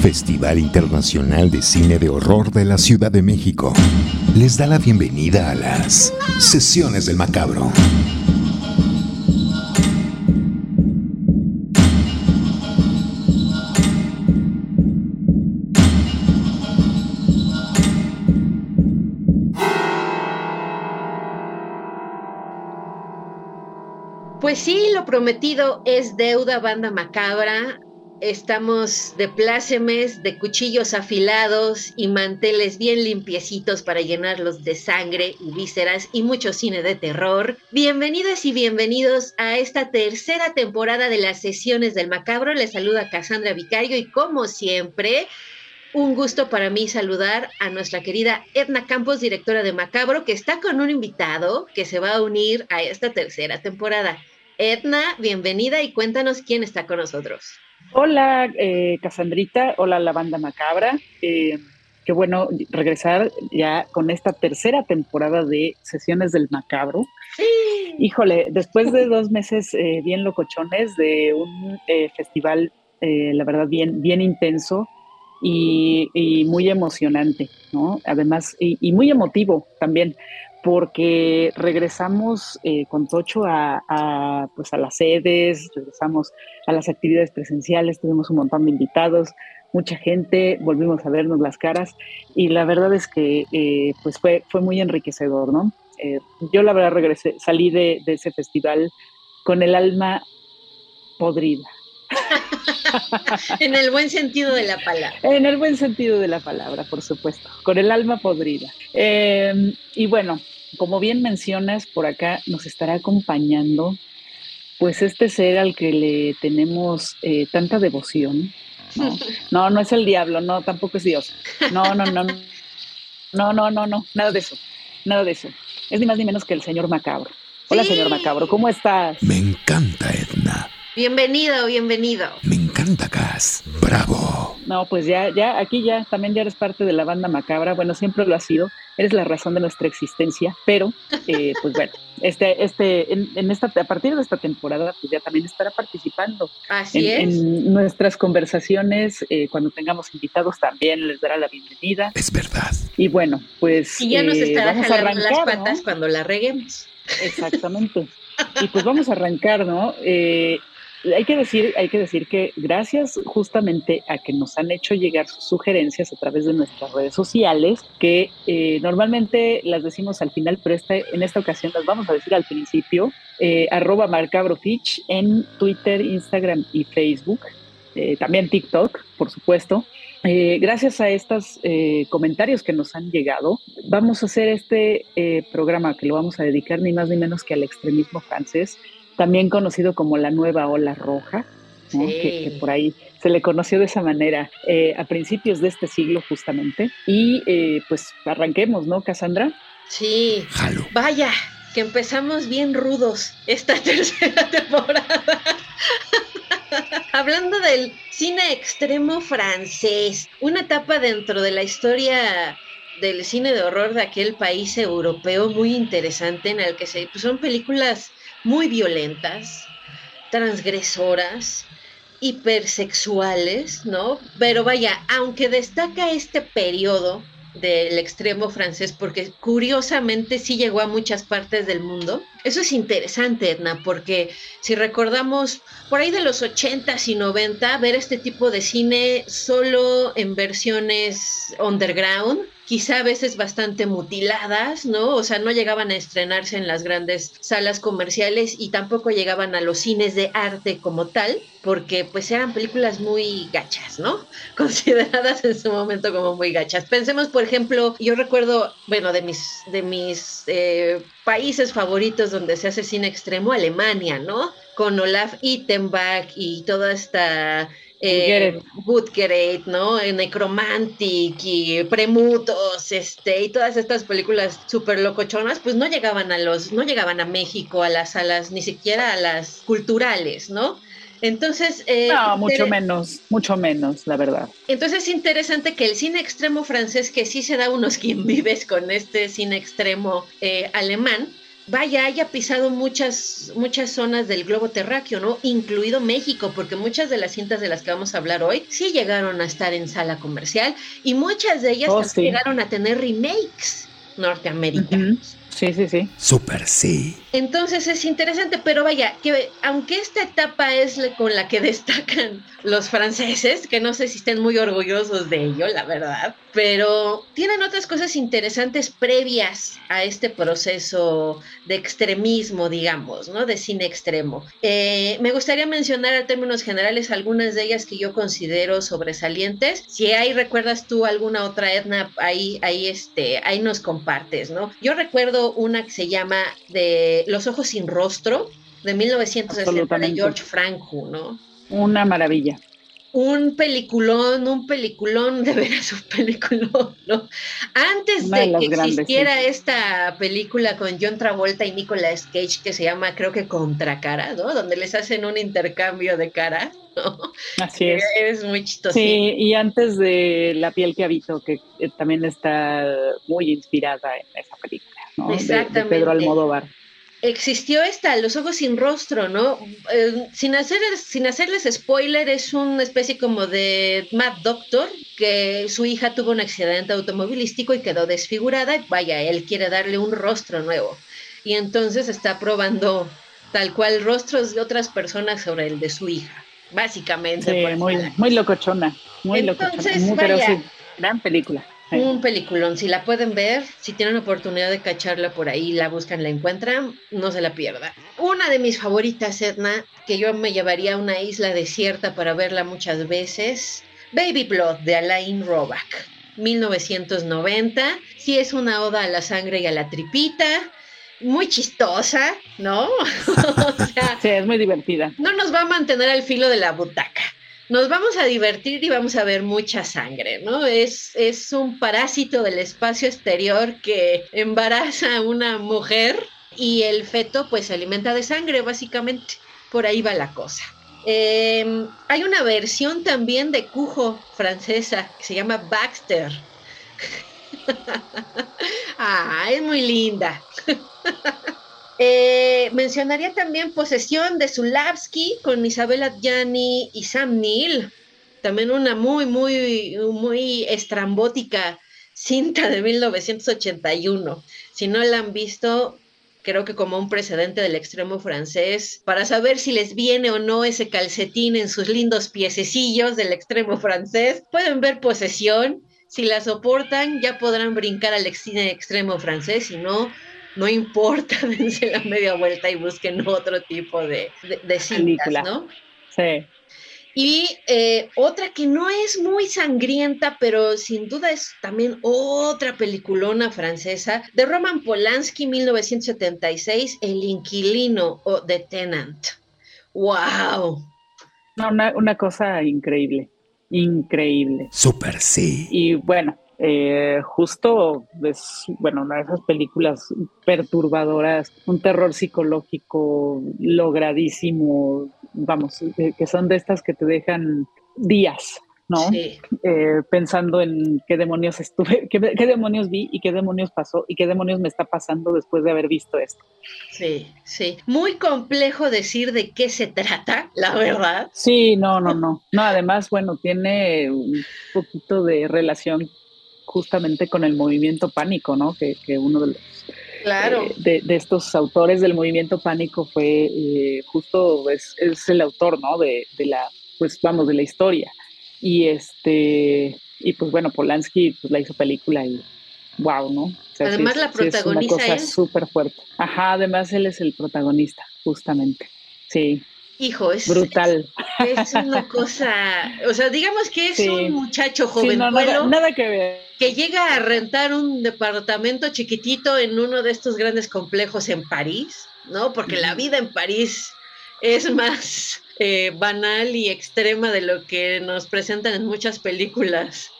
Festival Internacional de Cine de Horror de la Ciudad de México, les da la bienvenida a las Sesiones del Macabro. Pues sí, lo prometido es deuda, banda macabra. Estamos de plácemes, de cuchillos afilados y manteles bien limpiecitos para llenarlos de sangre y vísceras y mucho cine de terror. Bienvenidas y bienvenidos a esta tercera temporada de las sesiones del macabro. Les saluda Cassandra Vicario y como siempre, un gusto para mí saludar a nuestra querida Edna Campos, directora de Macabro, que está con un invitado que se va a unir a esta tercera temporada. Edna, bienvenida y cuéntanos quién está con nosotros. Hola, eh, Casandrita. Hola, la banda macabra. Eh, qué bueno regresar ya con esta tercera temporada de Sesiones del Macabro. Sí. Híjole, después de dos meses eh, bien locochones de un eh, festival, eh, la verdad, bien, bien intenso y, y muy emocionante, ¿no? Además, y, y muy emotivo también, porque regresamos eh, con Tocho a, pues a las sedes, regresamos a las actividades presenciales, tuvimos un montón de invitados, mucha gente, volvimos a vernos las caras y la verdad es que eh, pues fue, fue muy enriquecedor, ¿no? Eh, yo la verdad regresé, salí de ese festival con el alma podrida. en el buen sentido de la palabra. En el buen sentido de la palabra, por supuesto, con el alma podrida. Eh, y bueno, como bien mencionas, por acá nos estará acompañando, pues este ser al que le tenemos eh, tanta devoción. ¿no? no, no es el diablo, no, tampoco es Dios. No, no, no, no, no, no, no, nada de eso, nada de eso. Es ni más ni menos que el señor Macabro. Hola, Sí. señor Macabro, ¿cómo estás? Me encanta, Edna. Bienvenido, bienvenido. Me encanta, Cas. Bravo. No, pues ya, ya, aquí ya, también ya eres parte de la banda macabra. Bueno, siempre lo has sido. Eres la razón de nuestra existencia. Pero, eh, pues bueno, este, este, en, en esta, a partir de esta temporada, pues ya también estará participando Así en, es. en nuestras conversaciones. eh, cuando tengamos invitados, también les dará la bienvenida. Es verdad. Y bueno, pues. Y ya nos eh, estará vamos a jalando las patas cuando la reguemos. Exactamente. Y pues vamos a arrancar, ¿no? Eh, hay que decir, hay que decir que gracias justamente a que nos han hecho llegar sus sugerencias a través de nuestras redes sociales, que eh, normalmente las decimos al final, pero esta, en esta ocasión las vamos a decir al principio, eh, arroba marcabrofitch en Twitter, Instagram y Facebook, eh, también TikTok, por supuesto. Eh, gracias a estos comentarios que nos han llegado, vamos a hacer este programa que lo vamos a dedicar ni más ni menos que al extremismo francés, también conocido como la nueva ola roja, ¿no? Sí. que, que por ahí se le conoció de esa manera eh, a principios de este siglo justamente. Y eh, pues arranquemos, ¿no, Cassandra? Sí. Jalo. Vaya, que empezamos bien rudos esta tercera temporada. Hablando del cine extremo francés, una etapa dentro de la historia del cine de horror de aquel país europeo muy interesante en el que se pues son películas muy violentas, transgresoras, hipersexuales, ¿no? Pero vaya, aunque destaca este periodo del extremo francés, porque curiosamente sí llegó a muchas partes del mundo. Eso es interesante, Edna, porque si recordamos por ahí de los 80s y 90, ver este tipo de cine solo en versiones underground, quizá a veces bastante mutiladas, ¿no? O sea, no llegaban a estrenarse en las grandes salas comerciales y tampoco llegaban a los cines de arte como tal, porque pues eran películas muy gachas, ¿no? Consideradas en su momento como muy gachas. Pensemos, por ejemplo, yo recuerdo, bueno, de mis, de mis eh, países favoritos donde se hace cine extremo, Alemania, ¿no? Con Olaf Ittenbach y toda esta eh, Woodgate, ¿no? Necromantic y Premutos, este, y todas estas películas súper locochonas, pues no llegaban a los, no llegaban a México, a las salas, ni siquiera a las culturales, ¿no? Entonces, eh, No, mucho menos, mucho menos, la verdad. entonces es interesante que el cine extremo francés, que sí se da unos quien vives con este cine extremo eh, alemán, vaya, haya pisado muchas, muchas zonas del globo terráqueo, ¿no? Incluido México, porque muchas de las cintas de las que vamos a hablar hoy sí llegaron a estar en sala comercial y muchas de ellas Oh, llegaron a tener remakes norteamericanos. Sí, sí, sí. Super sí. Entonces es interesante, pero vaya, que aunque esta etapa es con la que destacan los franceses, que no sé si estén muy orgullosos de ello, la verdad, pero tienen otras cosas interesantes previas a este proceso de extremismo, digamos, ¿no? De cine extremo. Eh, me gustaría mencionar a términos generales algunas de ellas que yo considero sobresalientes. Si hay, recuerdas tú alguna otra etna, ahí, ahí, este, ahí nos compartes, ¿no? Yo recuerdo una que se llama de Los ojos sin rostro, de 1960 de George Franco, ¿no? Una maravilla un peliculón, un peliculón, de veras un peliculón, ¿no? Antes de, que existiera esta película con John Travolta y Nicolas Cage que se llama, creo que Contracara, ¿no? Donde les hacen un intercambio de cara, ¿no? Así es. Es muy chistoso. Sí, y antes de La piel que habito, que eh, también está muy inspirada en esa película, ¿no? Exactamente. De, de Pedro Almodóvar existió esta, Los Ojos Sin Rostro, ¿no? Eh, sin, hacer, sin hacerles spoiler, es una especie como de Mad Doctor, que su hija tuvo un accidente automovilístico y quedó desfigurada, y vaya, él quiere darle un rostro nuevo. Y entonces está probando tal cual rostros de otras personas sobre el de su hija, básicamente. Sí, muy, muy locochona, muy locochona, muy, pero sí, gran película. Un peliculón, si la pueden ver, si tienen oportunidad de cacharla por ahí, la buscan, la encuentran, no se la pierdan. Una de mis favoritas, Edna, que yo me llevaría a una isla desierta para verla muchas veces, Baby Blood de Alain Roback, 1990. Sí es una oda a la sangre y a la tripita, muy chistosa, ¿no? o sea, sí, es muy divertida. No nos va a mantener al filo de la butaca nos vamos a divertir y vamos a ver mucha sangre, ¿no? Es, es un parásito del espacio exterior que embaraza a una mujer y el feto pues se alimenta de sangre, básicamente. Por ahí va la cosa. Eh, hay una versión también de Cujo francesa que se llama Baxter. ah, es muy linda. Eh, mencionaría también Posesión de Zulavsky con Isabella Gianni y Sam Neill. También una muy, muy, muy estrambótica cinta de 1981. Si no la han visto, creo que como un precedente del extremo francés, para saber si les viene o no ese calcetín en sus lindos piececillos del extremo francés, pueden ver Posesión. Si la soportan, ya podrán brincar al cine extremo francés, si no, no importa, dense la media vuelta y busquen otro tipo de, de, cintas, ¿no? Sí. Y eh, otra que no es muy sangrienta, pero sin duda es también otra peliculona francesa, de Roman Polanski, 1976, El Inquilino o The Tenant. ¡Wow! una, una cosa increíble, increíble. Súper sí. Y bueno, eh, justo es, bueno, una de esas películas perturbadoras, un terror psicológico logradísimo, vamos, eh, que son de estas que te dejan días, ¿no? Eh, pensando en qué demonios estuve, qué, qué, demonios vi y qué demonios pasó y qué demonios me está pasando después de haber visto esto. Sí, sí. Muy complejo decir de qué se trata, la verdad. Sí, no, no, no. No, además, bueno, tiene un poquito de relación justamente con el movimiento pánico, ¿no? Que, que uno de los claro. eh, de, de, estos autores del movimiento pánico fue eh, justo es, es, el autor, ¿no? De, de, la, pues vamos, de la historia. Y este, y pues bueno, Polanski pues, la hizo película y wow, ¿no? O sea, además sí, la protagoniza sí, es una cosa súper fuerte. Ajá, además él es el protagonista, justamente. Sí. Hijo, es brutal. Es, es, una cosa, o sea, digamos que es sí. un muchacho joven, sí, no, nada, nada, que ver. Que llega a rentar un departamento chiquitito en uno de estos grandes complejos en París, ¿no? Porque la vida en París es más eh, banal y extrema de lo que nos presentan en muchas películas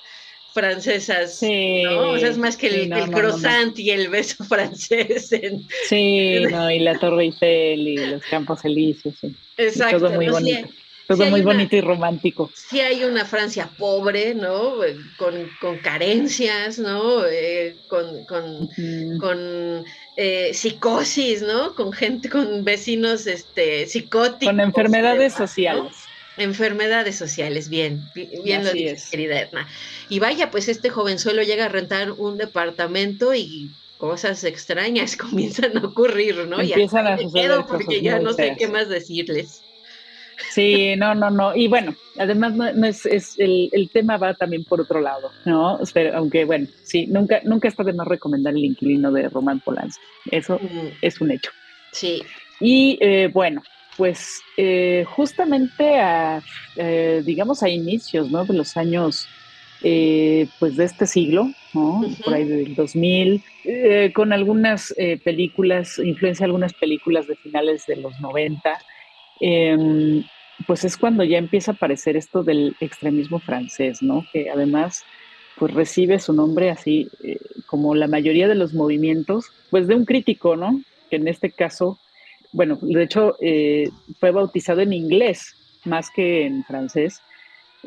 francesas, sí, ¿no? O sea, es más que el, sí, no, el no, croissant y el beso francés. En... Sí, no, y la Torre Eiffel y los Campos Elíseos. Sí. Exacto. Y todo muy bonito. Todo muy una, bonito y romántico. Sí hay una Francia pobre, ¿no? Con, con carencias, ¿no? Eh, con, con, uh -huh. con eh, psicosis, ¿no? Con gente, con vecinos este, psicóticos. Con enfermedades sociales. Enfermedades sociales, bien, bien lo dices, querida Edna. Y vaya, pues este jovenzuelo llega a rentar un departamento y cosas extrañas comienzan a ocurrir, ¿no? Empiezan a suceder porque ya no sé qué más decirles. Sí, no, no, no. Y bueno, además no, es, es el, el, tema va también por otro lado, ¿no? aunque bueno, sí, nunca, nunca está de más recomendar el inquilino de Roman Polanski. Eso mm. es un hecho. Sí. Y eh, bueno, pues eh, justamente a, eh, digamos, a inicios, ¿no? De los años, pues de este siglo, ¿no? Por ahí del 2000, con algunas películas, influencia algunas películas de finales de los 90, Em, pues es cuando ya empieza a aparecer esto del extremismo francés, ¿no? Que además pues recibe su nombre así eh, como la mayoría de los movimientos, pues de un crítico, ¿no? Que en este caso, bueno, de hecho eh, fue bautizado en inglés más que en francés,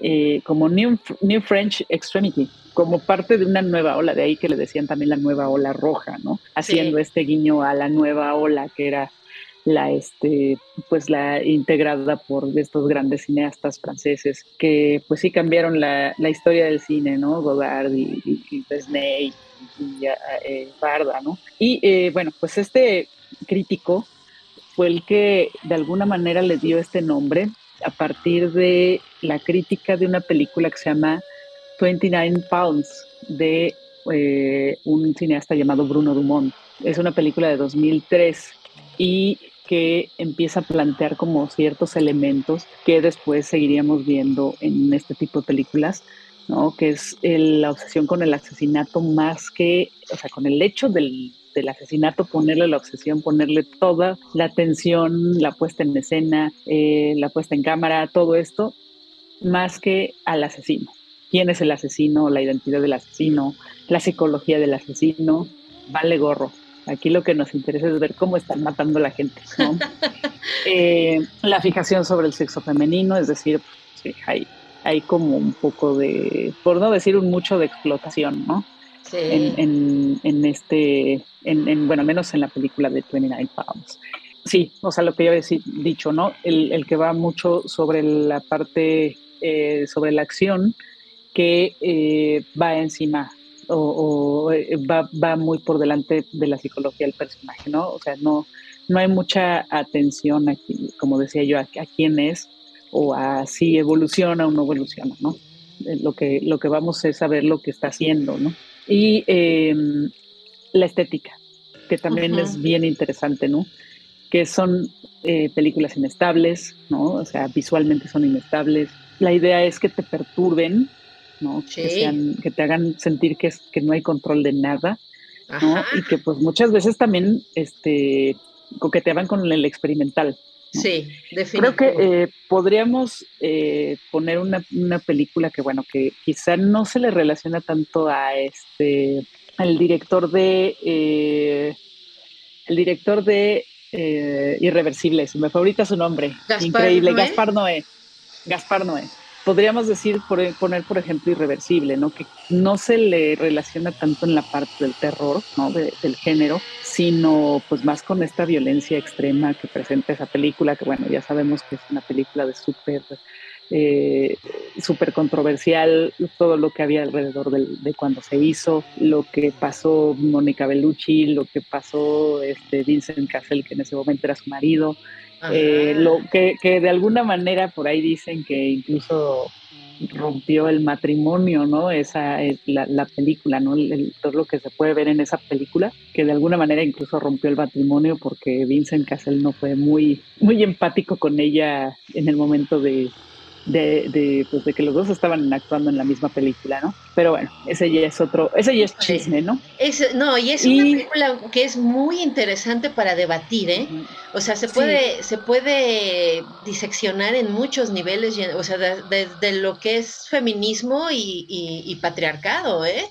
eh, como New, New, French Extremity, como parte de una nueva ola, de ahí que le decían también la nueva ola roja, ¿no? Haciendo este guiño a la nueva ola que era la este pues la integrada por estos grandes cineastas franceses que pues sí cambiaron la, historia del cine no Godard y, y, Disney y, eh, Barda no y eh, bueno pues este crítico fue el que de alguna manera le dio este nombre a partir de la crítica de una película que se llama 29 Pounds de eh, un cineasta llamado Bruno Dumont. Es una película de 2003 y que empieza a plantear como ciertos elementos que después seguiríamos viendo en este tipo de películas, ¿no? Que es la obsesión con el asesinato más que, o sea, con el hecho del, asesinato, ponerle la obsesión, ponerle toda la atención, la puesta en escena, eh, la puesta en cámara, todo esto, más que al asesino. ¿Quién es el asesino? La identidad del asesino, la psicología del asesino, vale gorro. Aquí lo que nos interesa es ver cómo están matando a la gente. Eh, la fijación sobre el sexo femenino, es decir, hay, hay como un poco de, por no decir un mucho de explotación, ¿no? En, este, en, bueno, menos en la película de 29 Pounds. Sí, o sea, lo que yo había dicho, ¿no? El, que va mucho sobre la parte, eh, sobre la acción que eh, va encima o, eh, va, va, muy por delante de la psicología del personaje, ¿no? O sea, no, no hay mucha atención aquí, como decía yo, a, quién es o a si evoluciona o no evoluciona, ¿no? Eh, lo que, lo que vamos es saber lo que está haciendo, ¿no? Y em, la estética, que también es bien interesante, ¿no? Que son eh, películas inestables, ¿no? O sea, visualmente son inestables. La idea es que te perturben, que, te hagan sentir que, es, que no hay control de nada, Y que pues muchas veces también este, coqueteaban con el experimental. Sí, definitivamente. Creo que eh, podríamos eh, poner una, película que, bueno, que quizá no se le relaciona tanto a este, al director de, eh, el director de Irreversibles, me favorita su nombre, increíble, Gaspar Noé. Gaspar Noé podríamos decir, poner por ejemplo irreversible, ¿no? Que no se le relaciona tanto en la parte del terror, ¿no? del género, sino pues más con esta violencia extrema que presenta esa película, que bueno, ya sabemos que es una película de súper eh, súper controversial, todo lo que había alrededor de, cuando se hizo, lo que pasó Mónica Bellucci, lo que pasó este Vincent Cassel, que en ese momento era su marido, eh, lo que, que, de alguna manera por ahí dicen que incluso rompió el matrimonio, ¿no? Esa es la, la película, ¿no? todo lo que se puede ver en esa película, que de alguna manera incluso rompió el matrimonio porque Vincent Cassel no fue muy, muy empático con ella en el momento de, de, de, pues de que los dos estaban actuando en la misma película, ¿no? Pero bueno, ese ya es otro, ese ya es chisme, ¿no? Es, no, y es una película que es muy interesante para debatir, ¿eh? O sea, se puede, se puede diseccionar en muchos niveles, o sea, desde lo que es feminismo y, y patriarcado, ¿eh?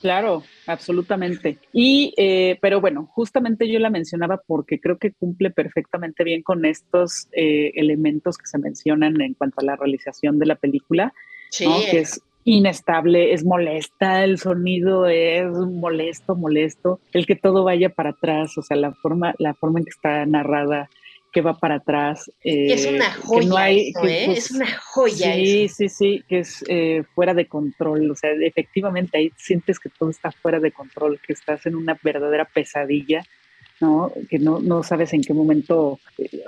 Claro, absolutamente. Y, eh, pero bueno, justamente yo la mencionaba porque creo que cumple perfectamente bien con estos eh, elementos que se mencionan en cuanto a la realización de la película, que es inestable, es molesta, el sonido es molesto, molesto, el que todo vaya para atrás, o sea, la forma, la forma en que está narrada que va para atrás. es una eh, joya, ¿eh? pues, es una joya. Sí, sí, sí, que es eh, fuera de control, o sea, efectivamente ahí sientes que todo está fuera de control, que estás en una verdadera pesadilla ¿no? Que no, no sabes en qué momento,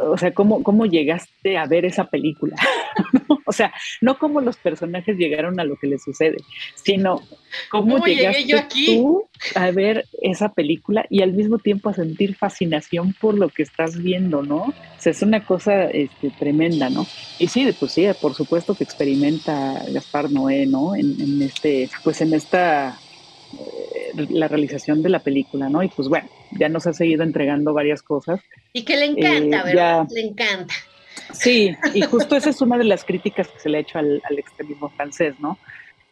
o sea, cómo, cómo llegaste a ver esa película. o sea, no cómo los personajes llegaron a lo que les sucede, sino cómo, llegaste tú a ver esa película y al mismo tiempo a sentir fascinación por lo que estás viendo, ¿no? O sea, es una cosa este, tremenda, ¿no? Y sí, pues sí, por supuesto que experimenta Gaspar Noé, ¿no? En, en este, pues en esta eh, la realización de la película, ¿no? Y pues bueno, ya nos ha seguido entregando varias cosas. Y que le encanta, eh, ¿verdad? le encanta. Sí, y justo esa es una de las críticas que se le ha hecho al, extremismo francés, ¿no?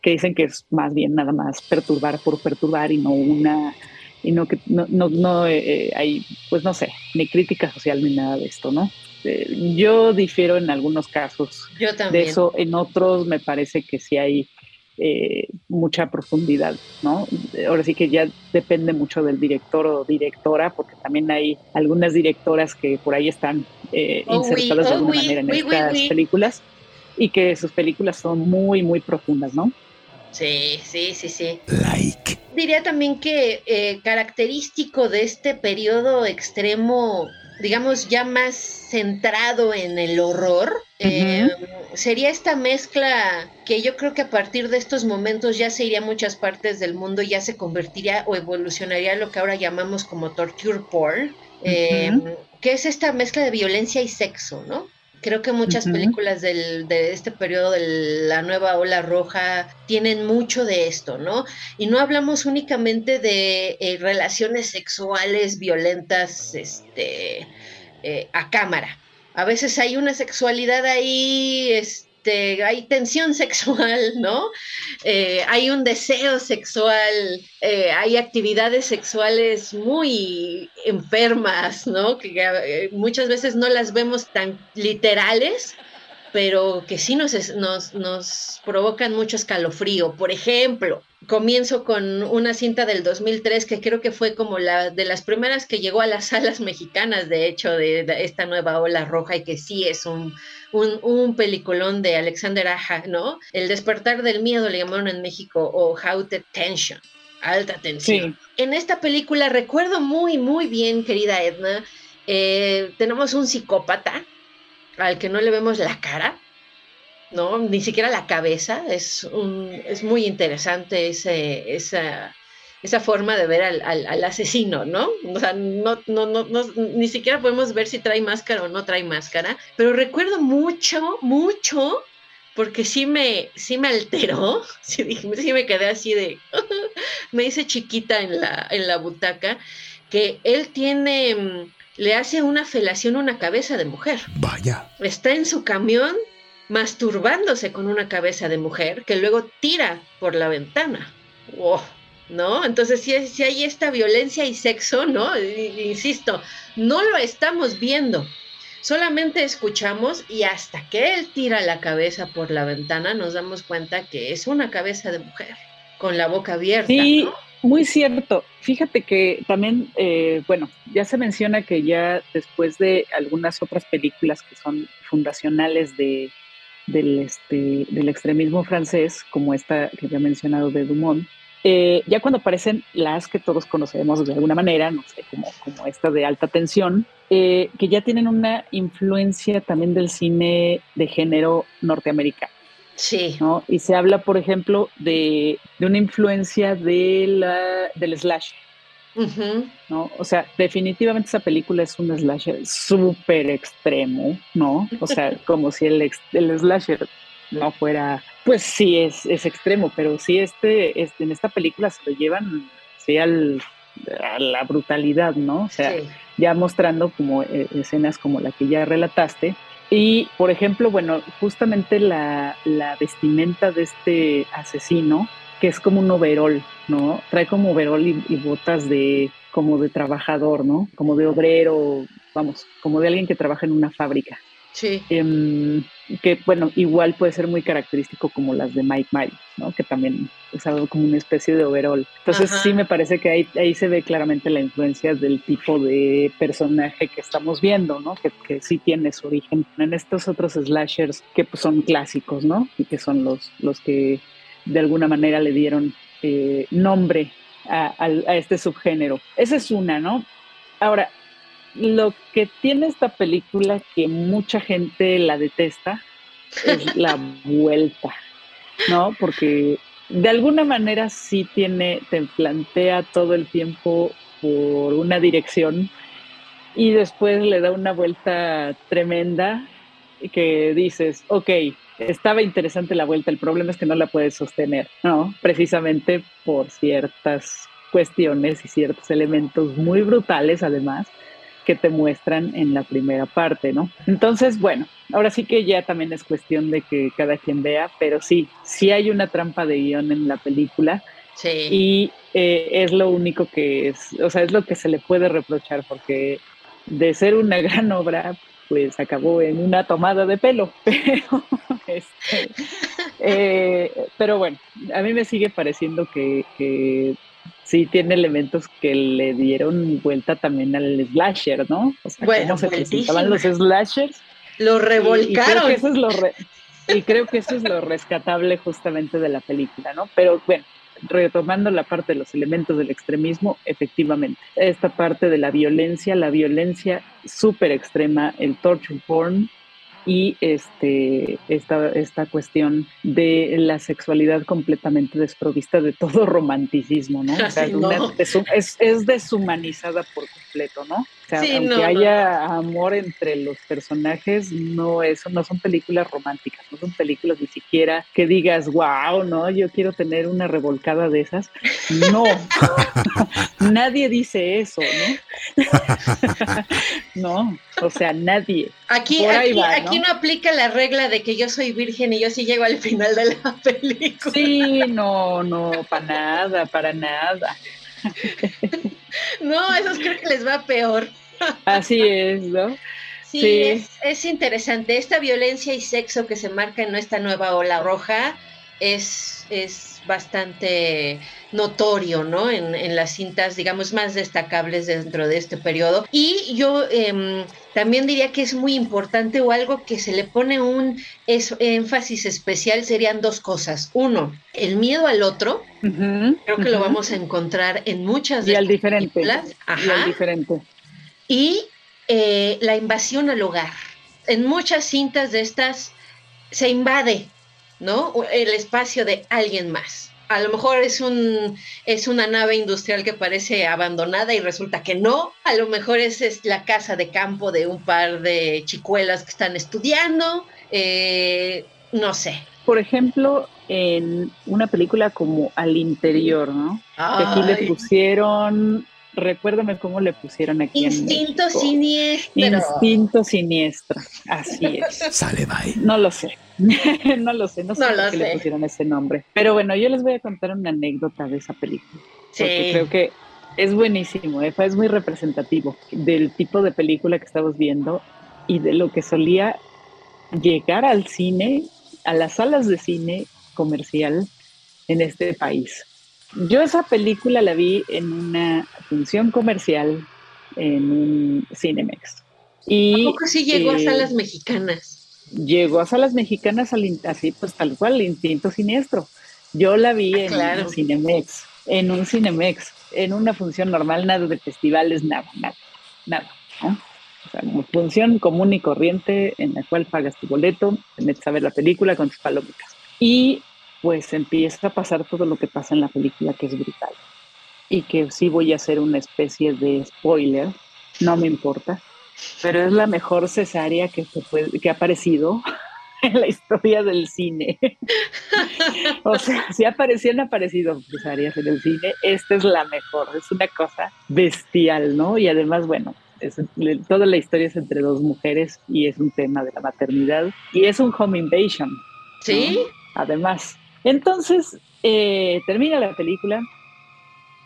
Que dicen que es más bien nada más perturbar por perturbar y no una, y no que no, no, eh, hay, pues no sé, ni crítica social ni nada de esto, ¿no? yo difiero en algunos casos yo también. de eso, en otros me parece que sí hay eh, mucha profundidad, ¿no? Ahora sí que ya depende mucho del director o directora, porque también hay algunas directoras que por ahí están eh, oh, insertadas de oh, alguna manera en estas películas y que sus películas son muy, muy profundas, ¿no? Sí, sí, sí, sí. Like. Diría también que eh, característico de este periodo extremo digamos, ya más centrado en el horror, eh, sería esta mezcla que yo creo que a partir de estos momentos ya se iría a muchas partes del mundo, ya se convertiría o evolucionaría lo que ahora llamamos como torture porn, eh, que es esta mezcla de violencia y sexo, ¿no? Creo que muchas películas del, de este periodo de la nueva ola roja tienen mucho de esto, ¿no? Y no hablamos únicamente de eh, relaciones sexuales violentas este, eh, a cámara. A veces hay una sexualidad ahí, este, este, hay tensión sexual, ¿no? Eh, hay un deseo sexual, eh, hay actividades sexuales muy enfermas, ¿no? Que eh, muchas veces no las vemos tan literales, pero que sí nos, nos, nos provocan mucho escalofrío. Por ejemplo, comienzo con una cinta del 2003 que creo que fue como la de las primeras que llegó a las salas mexicanas, de hecho, de, esta nueva ola roja y que sí es un, un, peliculón de Alexander Aja, ¿no? El despertar del miedo le llamaron en México o How the Tension, alta tensión. En esta película recuerdo muy, muy bien, querida Edna, eh, tenemos un psicópata al que no le vemos la cara, ¿no? Ni siquiera la cabeza. Es, un, es muy interesante ese, esa, esa forma de ver al, al, asesino, ¿no? O sea, no, no, no, ni siquiera podemos ver si trae máscara o no trae máscara, pero recuerdo mucho, mucho, porque sí me, sí me alteró, sí, sí me quedé así de, me hice chiquita en la, en la butaca, que él tiene, mm, le hace una felación a una cabeza de mujer. Vaya. Está en su camión masturbándose con una cabeza de mujer que luego tira por la ventana. ¿No? Entonces, si, si hay esta violencia y sexo, ¿no? Insisto, no lo estamos viendo. Solamente escuchamos y hasta que él tira la cabeza por la ventana nos damos cuenta que es una cabeza de mujer con la boca abierta. Sí, muy cierto. Fíjate que también, eh, bueno, ya se menciona que ya después de algunas otras películas que son fundacionales de, del, este, del extremismo francés, como esta que ya he mencionado de Dumont, eh, ya cuando aparecen las que todos conocemos de alguna manera, no sé, como, como esta de alta tensión, eh, que ya tienen una influencia también del cine de género norteamericano. Sí. ¿no? Y se habla, por ejemplo, de, de una influencia de la, del slash. ¿no? O sea, definitivamente esa película es un slasher súper extremo, ¿no? O sea, como si el, el slasher no fuera, pues sí es, es extremo, pero sí este, este, en esta película se lo llevan sí al, a la brutalidad, ¿no? O sea, ya mostrando como eh, escenas como la que ya relataste. Y, por ejemplo, bueno, justamente la, la vestimenta de este asesino, que es como un overol, ¿no? Trae como overol y, botas de como de trabajador, ¿no? Como de obrero, vamos, como de alguien que trabaja en una fábrica. Sí. Em, que bueno, igual puede ser muy característico como las de Mike Myers, ¿no? Que también es algo como una especie de overall. Entonces sí me parece que ahí, ahí se ve claramente la influencia del tipo de personaje que estamos viendo, ¿no? Que, que sí tiene su origen en estos otros slashers que pues, son clásicos, ¿no? Y que son los, los que de alguna manera le dieron eh, nombre a, a este subgénero. Esa es una, ¿no? Ahora, lo que tiene esta película que mucha gente la detesta es la vuelta, ¿no? Porque de alguna manera sí tiene, te plantea todo el tiempo por una dirección y después le da una vuelta tremenda que dices, ok, estaba interesante la vuelta, el problema es que no la puedes sostener, ¿no? Precisamente por ciertas cuestiones y ciertos elementos muy brutales además que te muestran en la primera parte, ¿no? Entonces, bueno, ahora sí que ya también es cuestión de que cada quien vea, pero sí, sí hay una trampa de guion en la película. Sí. Y eh, es lo único que es, o sea, es lo que se le puede reprochar, porque de ser una gran obra, pues acabó en una tomada de pelo, pero, este, eh, pero bueno, a mí me sigue pareciendo que, que sí tiene elementos que le dieron vuelta también al slasher, ¿no? O sea, bueno, cómo se presentaban los slashers. Lo revolcaron. Y, creo que eso es lo y creo que eso es lo rescatable justamente de la película, ¿no? Pero bueno, retomando la parte de los elementos del extremismo, efectivamente, esta parte de la violencia, la violencia súper extrema, el torture porn, y este, esta, esta cuestión de la sexualidad completamente desprovista de todo romanticismo, ¿no? O sea, es, es, deshumanizada por completo, ¿no? O sea, aunque haya amor entre los personajes, no, eso no son películas románticas, no son películas ni siquiera que digas, wow, no, yo quiero tener una revolcada de esas. No, nadie dice eso, ¿no? no, o sea, nadie. Aquí, aquí, ¿no? Aplica la regla de que yo soy virgen y yo sí llego al final de la película. Sí, no, no, para nada, para nada. no, esos creo que les va peor. Así es, ¿no? Sí, Es, interesante. Esta violencia y sexo que se marca en esta nueva ola roja es, es bastante notorio, ¿no? En, las cintas, digamos, más destacables dentro de este periodo. Y yo em, también diría que es muy importante o algo que se le pone un énfasis especial serían dos cosas. Uno, el miedo al otro. Creo que lo vamos a encontrar en muchas de y al diferente. Ajá. Y al diferente y eh, la invasión al hogar. En muchas cintas de estas se invade, ¿no? El espacio de alguien más. A lo mejor es un es una nave industrial que parece abandonada y resulta que no. A lo mejor es, es la casa de campo de un par de chicuelas que están estudiando. Eh, no sé. Por ejemplo, en una película como Al Interior, ¿no? Que aquí le pusieron recuérdame cómo le pusieron aquí. Instinto siniestro. Instinto siniestro, así es. Sale, bye. No lo sé. no lo sé, no sé por qué le pusieron ese nombre. Pero bueno, yo les voy a contar una anécdota de esa película. Sí. Porque creo que es buenísimo, ¿eh? es muy representativo del tipo de película que estamos viendo y de lo que solía llegar al cine, a las salas de cine comercial en este país. Yo esa película la vi en una función comercial en un Cinemex. Y, ¿A poco sí llegó a eh, salas mexicanas? Llegó a salas mexicanas así, pues tal cual, el instinto siniestro. Yo la vi ah, en un Cinemex, en un Cinemex, en una función normal, nada de festivales, nada, nada, nada. O sea, una función común y corriente en la cual pagas tu boleto, te metes a ver la película con tus palomitas. Y pues empieza a pasar todo lo que pasa en la película, que es brutal. Y que sí voy a hacer una especie de spoiler, no me importa, pero es la mejor cesárea que, se puede, que ha aparecido en la historia del cine. o sea, si aparecían aparecido cesáreas en el cine, esta es la mejor, es una cosa bestial, ¿no? Y además, bueno, toda la historia es entre dos mujeres y es un tema de la maternidad y es un home invasion. Sí. Además, entonces, eh, termina la película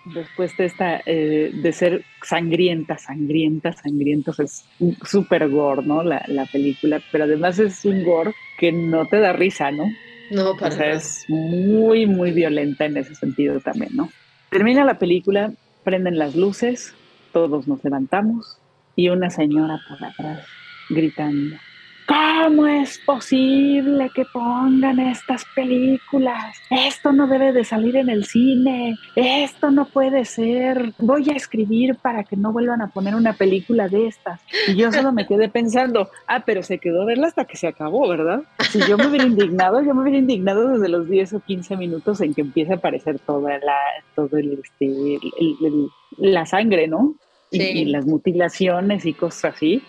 después de esta, eh, de ser sangrienta, sangrienta, sangrienta, es súper gore, ¿no? La, la, película, pero además es un gore que no te da risa, ¿no? No, para o sea, es muy, muy violenta en ese sentido también, ¿no? Termina la película, prenden las luces, todos nos levantamos y una señora por atrás gritando, ¿Cómo es posible que pongan estas películas? Esto no debe de salir en el cine. Esto no puede ser. Voy a escribir para que no vuelvan a poner una película de estas. Y yo solo me quedé pensando, ah, pero se quedó a verla hasta que se acabó, ¿verdad? Si yo me hubiera indignado, yo me hubiera indignado desde los 10 o 15 minutos en que empieza a aparecer toda la, todo el, este, la sangre, ¿no? y las mutilaciones y cosas así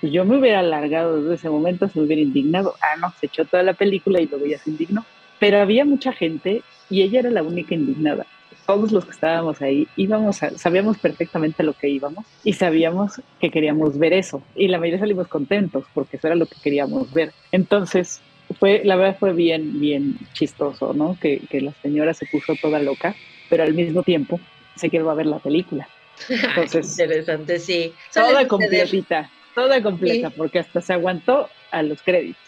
pues yo me hubiera alargado desde ese momento, se me hubiera indignado. Ah, no, se echó toda la película y luego ya se indignó. Pero había mucha gente y ella era la única indignada. Todos los que estábamos ahí íbamos sabíamos perfectamente lo que íbamos y sabíamos que queríamos ver eso. Y la mayoría salimos contentos porque eso era lo que queríamos ver. Entonces, fue, la verdad fue bien, bien chistoso, ¿no? Que, que la señora se puso toda loca, pero al mismo tiempo se quedó a ver la película. Entonces, interesante, sí. Toda completita toda completa, porque hasta se aguantó a los créditos.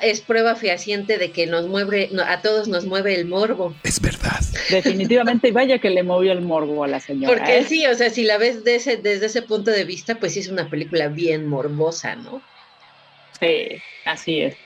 Es prueba fehaciente de que nos mueve, a todos nos mueve el morbo. Es verdad. Definitivamente, y vaya que le movió el morbo a la señora. Porque ¿eh? sí, o sea, si la ves ese, desde ese punto de vista, pues sí es una película bien morbosa, ¿no? Sí, así es.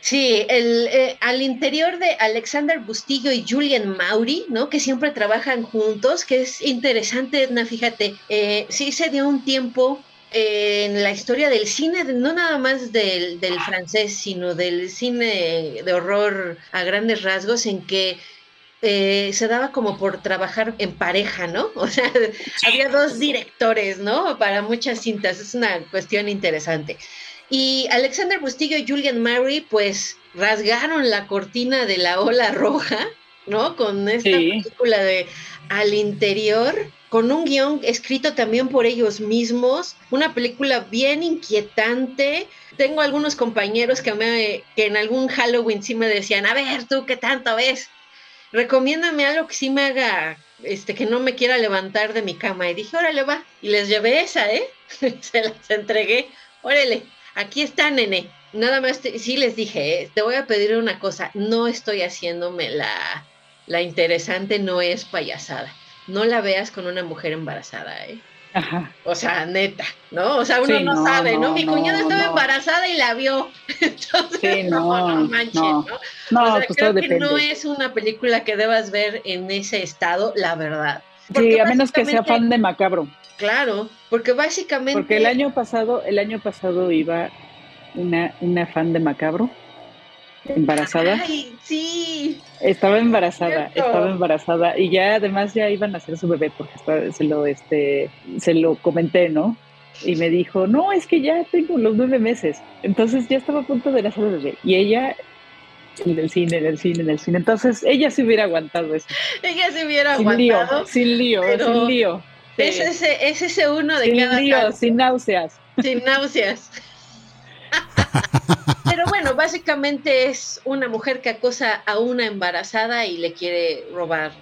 Sí, el, eh, al interior de Alexander Bustillo y Julian Maury, ¿no? Que siempre trabajan juntos, que es interesante, Edna, fíjate, eh, sí se dio un tiempo en la historia del cine, no nada más del, francés, sino del cine de horror a grandes rasgos, en que eh, se daba como por trabajar en pareja, ¿no? O sea, había dos directores, ¿no? Para muchas cintas, es una cuestión interesante. Y Alexander Bustillo y Julian Murray, pues rasgaron la cortina de la ola roja, ¿no? Con esta película de Al interior con un guion escrito también por ellos mismos, una película bien inquietante. Tengo algunos compañeros que, me, que en algún Halloween sí me decían, a ver, tú qué tanto ves, recomiéndame algo que sí me haga, este, que no me quiera levantar de mi cama. Y dije, órale, va. Y les llevé esa, ¿eh? Se las entregué. Órale, aquí está, nene. Nada más, sí les dije, ¿eh? te voy a pedir una cosa, no estoy haciéndome la, la interesante, no es payasada no la veas con una mujer embarazada, ¿eh? Ajá. O sea, neta, ¿no? O sea, uno no, sabe, ¿no? Mi cuñada estaba embarazada y la vio. Entonces, sí, no, no manches, ¿no? No, o sea, pues creo que no es una película que debas ver en ese estado, la verdad. sí, a menos que sea fan de Macabro. Claro, porque básicamente... Porque el año pasado, el año pasado iba una, una fan de Macabro embarazada. Ay, sí. Estaba embarazada, estaba embarazada y ya además ya iban a hacer su bebé porque se lo este se lo comenté, ¿no? Y me dijo, "No, es que ya tengo los nueve meses." Entonces ya estaba a punto de nacer el bebé y ella en el cine, en el cine, en el cine. Entonces ella se hubiera aguantado eso. Ella se hubiera sin aguantado. Lío, sin lío, sin lío. Es, ese, es ese uno de sin cada lío, sin náuseas. Sin náuseas. Pero bueno, básicamente es una mujer que acosa a una embarazada y le quiere robar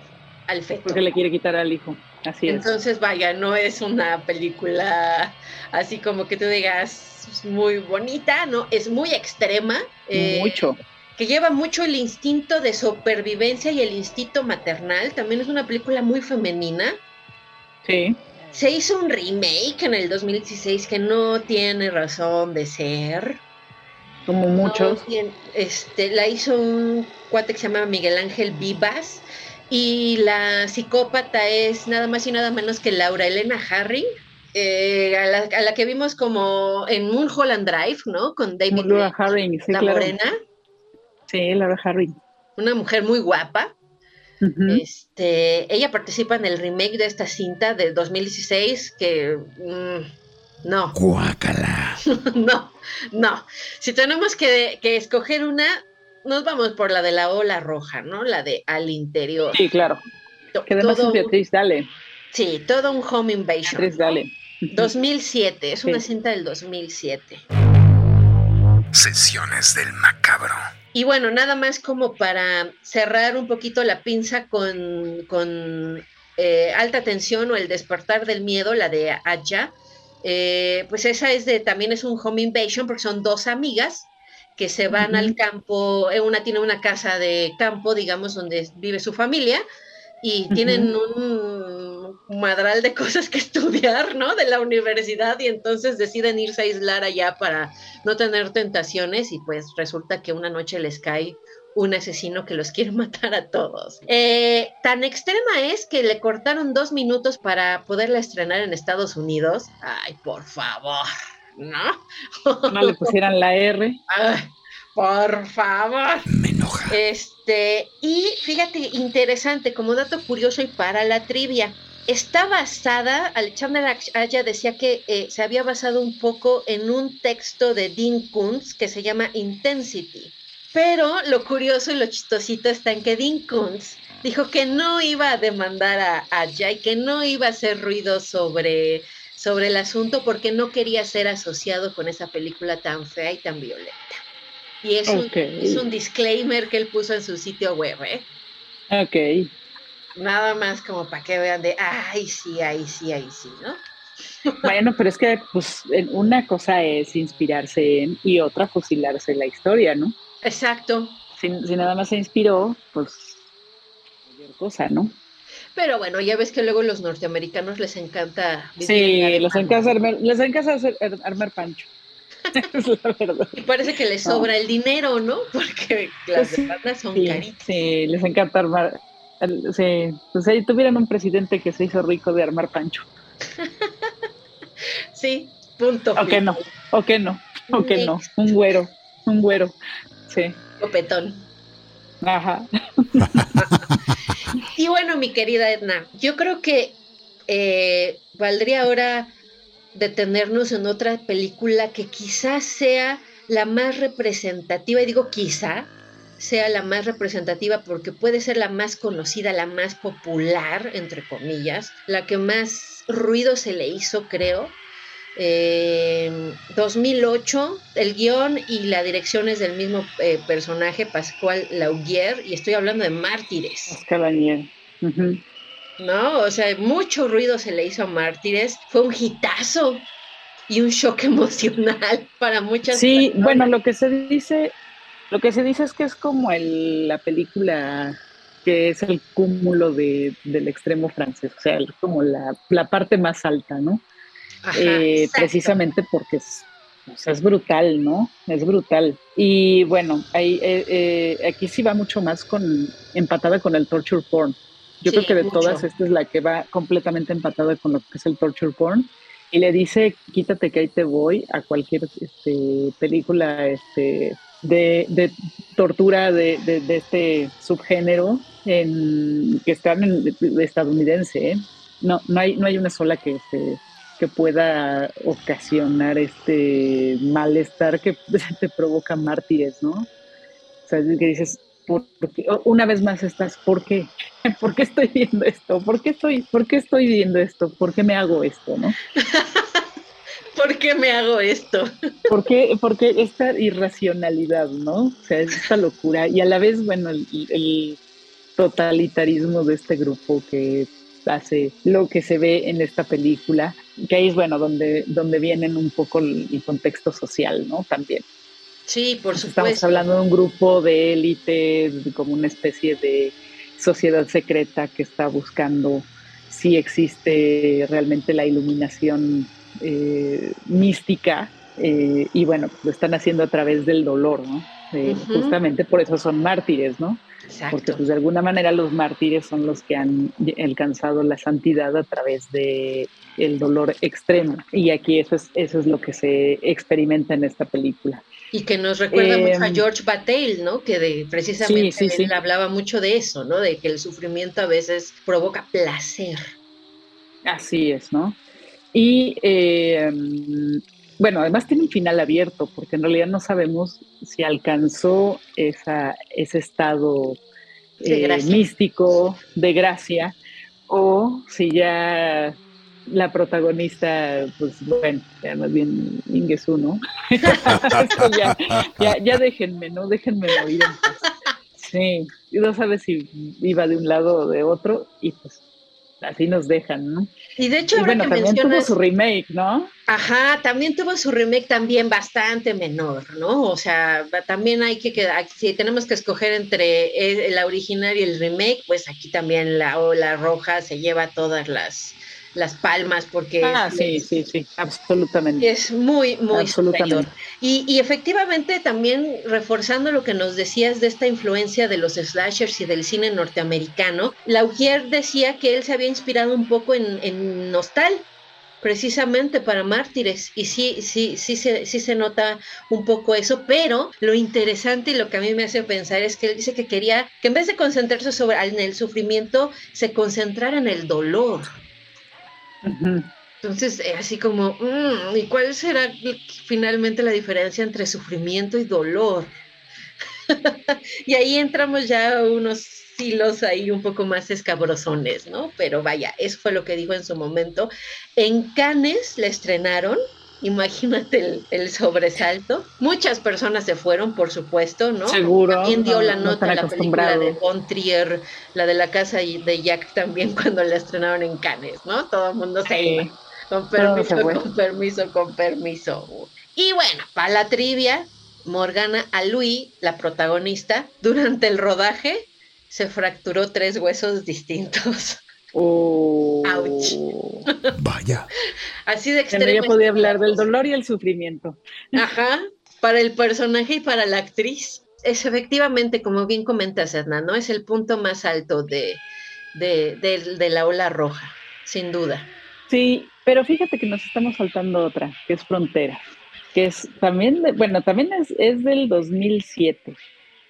al feto. Porque le quiere quitar al hijo. Así es. Entonces, vaya, no es una película así como que tú digas muy bonita, ¿no? Es muy extrema. Eh, mucho. Que lleva mucho el instinto de supervivencia y el instinto maternal. También es una película muy femenina. Sí. Se hizo un remake en el 2016 que no tiene razón de ser. Como muchos. este, la hizo un cuate que se llama Miguel Ángel Vivas. Y la psicópata es nada más y nada menos que Laura Elena Harry, eh, a, la, que vimos como en Mulholland Drive, ¿no? Con David Laura Harry, sí, la morena. Sí, Laura Harry. Una mujer muy guapa. Este, ella participa en el remake de esta cinta de 2016 que mm, no. Guácala. no, no. Si tenemos que, escoger una, nos vamos por la de la ola roja, ¿no? La de al interior. Sí, claro. Que además es Beatriz Dale. Sí, todo un home invasion. Beatriz Dale. 2007, es una cinta del 2007. Sesiones del macabro. Y bueno, nada más como para cerrar un poquito la pinza con, con eh, Alta Tensión o El Despertar del Miedo, la de Aya, eh, pues esa es de, también es un home invasion porque son dos amigas que se van al campo, eh, una tiene una casa de campo, digamos, donde vive su familia, y tienen un madral de cosas que estudiar, ¿no? De la universidad y entonces deciden irse a aislar allá para no tener tentaciones y pues resulta que una noche les cae un asesino que los quiere matar a todos. Eh, tan extrema es que le cortaron dos minutos para poderla estrenar en Estados Unidos. Ay, por favor. ¿no? No le pusieran la R. por favor. Me enoja. Este, y fíjate, interesante, como dato curioso y para la trivia. Está basada, Alexander Aya decía que eh, se había basado un poco en un texto de Dean Kuntz que se llama Intensity. Pero lo curioso y lo chistosito está en que Dean Kuntz dijo que no iba a demandar a Aya y que no iba a hacer ruido sobre sobre el asunto porque no quería ser asociado con esa película tan fea y tan violenta. Y es, un, es un disclaimer que él puso en su sitio web, ¿eh? Ok. Nada más como para que vean de, ay, sí, ahí sí, ahí sí, ¿no? Bueno, pero es que pues una cosa es inspirarse en y otra fusilarse la historia, ¿no? Exacto. Si, si nada más se inspiró, pues cualquier cosa, ¿no? Pero bueno, ya ves que luego los norteamericanos les encanta. Sí, les encanta, armar, les encanta hacer, armar pancho. es la verdad. Y parece que les sobra el dinero, ¿no? Porque las pues demandas son sí, caritas. Sí, les encanta armar. Sí, pues ahí tuvieran un presidente que se hizo rico de armar pancho. sí, punto. O que no, o que no, o que no. Un güero, un güero. Sí. Copetón. Ajá. y bueno, mi querida Edna, yo creo que eh, valdría ahora detenernos en otra película que quizás sea la más representativa, y digo quizá sea la más representativa porque puede ser la más conocida, la más popular, entre comillas, la que más ruido se le hizo, creo, 2008, eh, el guion y la dirección es del mismo eh, personaje, Pascual Laugier, y estoy hablando de Mártires. Pascual No, o sea, mucho ruido se le hizo a Mártires, fue un hitazo y un shock emocional para muchas Sí, bueno, lo que se dice, lo que se dice es que es como el, la película que es el cúmulo de, del extremo francés, o sea, como la, la parte más alta, ¿no? Eh, precisamente porque es, es brutal, ¿no? Es brutal. Y bueno, ahí, eh, eh, aquí sí va mucho más con empatada con el torture porn. Yo creo que de todas, esta es la que va completamente empatada con lo que es el torture porn. Y le dice, quítate que ahí te voy a cualquier este, película este, de, tortura de, este subgénero que están en estadounidense. No, no, hay, no hay una sola que, este, que pueda ocasionar este malestar que te provoca mártires, ¿no? O sea, que dices, una vez más estás, ¿por qué? ¿Por qué estoy viendo esto? ¿Por qué estoy, por qué estoy viendo esto? ¿Por qué me hago esto, no? ¿Por qué me hago esto? ¿Por qué, porque esta irracionalidad, ¿no? O sea, esta locura y a la vez, bueno, el totalitarismo de este grupo que hace lo que se ve en esta película, que ahí es bueno donde, donde vienen un poco el, contexto social, ¿no? También. Sí, por supuesto. Estamos hablando de un grupo de élite, como una especie de sociedad secreta que está buscando si existe realmente la iluminación eh, mística eh, y bueno, lo están haciendo a través del dolor, ¿no? Eh, justamente por eso son mártires, ¿no? Porque pues, de alguna manera los mártires son los que han alcanzado la santidad a través de el dolor extremo. Y aquí eso es, eso es lo que se experimenta en esta película. Y que nos recuerda mucho a em, George Bataille, ¿no? Que de, precisamente él hablaba mucho de eso, ¿no? De que el sufrimiento a veces provoca placer. Así es, ¿no? Y em, bueno, además tiene un final abierto, porque en realidad no sabemos si alcanzó esa, ese estado eh, místico de gracia o si ya la protagonista, pues bueno, ya más bien Ingesu, ¿no? ya, ya, ya, déjenme, ¿no? Déjenme morir en paz. Sí, y no sabes si iba de un lado o de otro y pues así nos dejan, ¿no? Y de hecho, bueno, también tuvo su remake, ¿no? Ajá, también tuvo su remake también bastante menor, ¿no? O sea, también hay que quedar, si tenemos que escoger entre la original y el remake, pues aquí también la ola roja se lleva todas las, las palmas porque ah, sí, sí, sí, absolutamente. Es muy, muy absolutamente. Y, y, efectivamente también reforzando lo que nos decías de esta influencia de los slashers y del cine norteamericano, Laugier decía que él se había inspirado un poco en, en Nostal, precisamente para mártires y sí, sí, sí, sí, sí se nota un poco eso, pero lo interesante y lo que a mí me hace pensar es que él dice que quería que en vez de concentrarse sobre en el sufrimiento, se concentrara en el dolor. Entonces, eh, así como, mm, ¿y cuál será finalmente la diferencia entre sufrimiento y dolor? y ahí entramos ya unos hilos ahí un poco más escabrosones, ¿no? Pero vaya, eso fue lo que dijo en su momento. En Cannes la estrenaron, imagínate el, sobresalto. Muchas personas se fueron, por supuesto, ¿no? Seguro. También dio la nota la película de Von Trier, la de la casa de Jack también cuando la estrenaron en Cannes, ¿no? Todo el mundo se iba. Con permiso, con permiso, con permiso. Y bueno, para la trivia, Morgana Alui, la protagonista, durante el rodaje se fracturó tres huesos distintos. Oh. Vaya. Así de extremo. Ella podía hablar del dolor y el sufrimiento. Ajá, para el personaje y para la actriz. Es efectivamente, como bien comentas, Edna, ¿no? Es el punto más alto de, de, la ola roja, sin duda. Sí, pero fíjate que nos estamos saltando otra, que es Frontera, que es también, bueno, también es, es del 2007,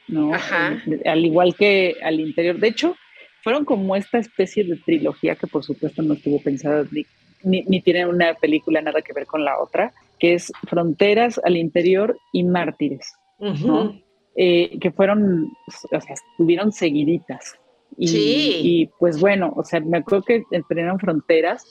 ¿no? Ajá. Al igual que al interior. De hecho, fueron como esta especie de trilogía que por supuesto no estuvo pensada ni, ni, tiene una película nada que ver con la otra, que es Fronteras al interior y Mártires, ¿no? Eh, que fueron, o sea, estuvieron seguiditas. Y, sí. y pues bueno, o sea, me acuerdo que estrenaron Fronteras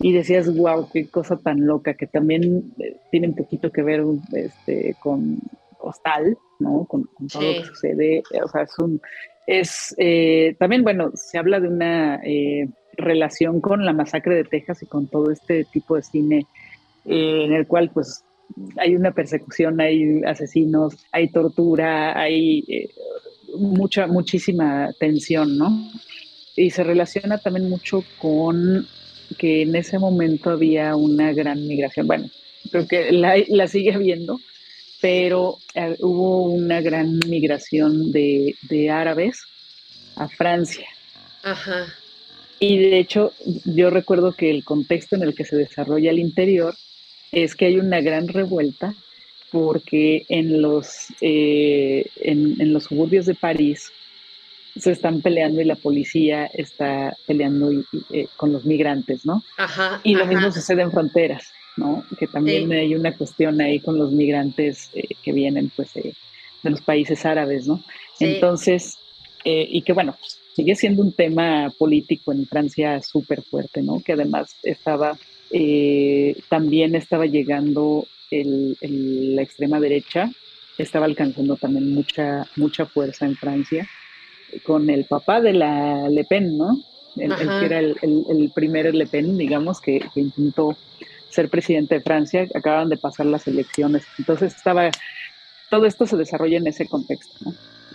y decías, wow, qué cosa tan loca, que también eh, tiene un poquito que ver este, con Hostal, ¿no? Con, todo lo que sucede, o sea, es un, es eh, también, bueno, se habla de una eh, relación con la masacre de Texas y con todo este tipo de cine eh, en el cual pues hay una persecución, hay asesinos, hay tortura, hay mucha, muchísima tensión, ¿no? Y se relaciona también mucho con que en ese momento había una gran migración. Bueno, creo que la, la sigue habiendo, pero eh, hubo una gran migración de, árabes a Francia. Ajá. Y de hecho, yo recuerdo que el contexto en el que se desarrolla el interior es que hay una gran revuelta porque en los, eh, en, los suburbios de París se están peleando y la policía está peleando eh, con los migrantes, ¿no? Ajá, y lo mismo sucede en fronteras. ¿No? Que también hay una cuestión ahí con los migrantes eh, que vienen, pues, eh, de los países árabes, ¿no? Entonces, eh, y que bueno, pues, sigue siendo un tema político en Francia súper fuerte, ¿no? Que además estaba, también estaba llegando la extrema derecha, estaba alcanzando también mucha, mucha fuerza en Francia con el papá de la Le Pen, ¿no? El, que era el, primer Le Pen, digamos, que, que intentó ser presidente de Francia, acaban de pasar las elecciones. Entonces estaba, todo esto se desarrolla en ese contexto, ¿no?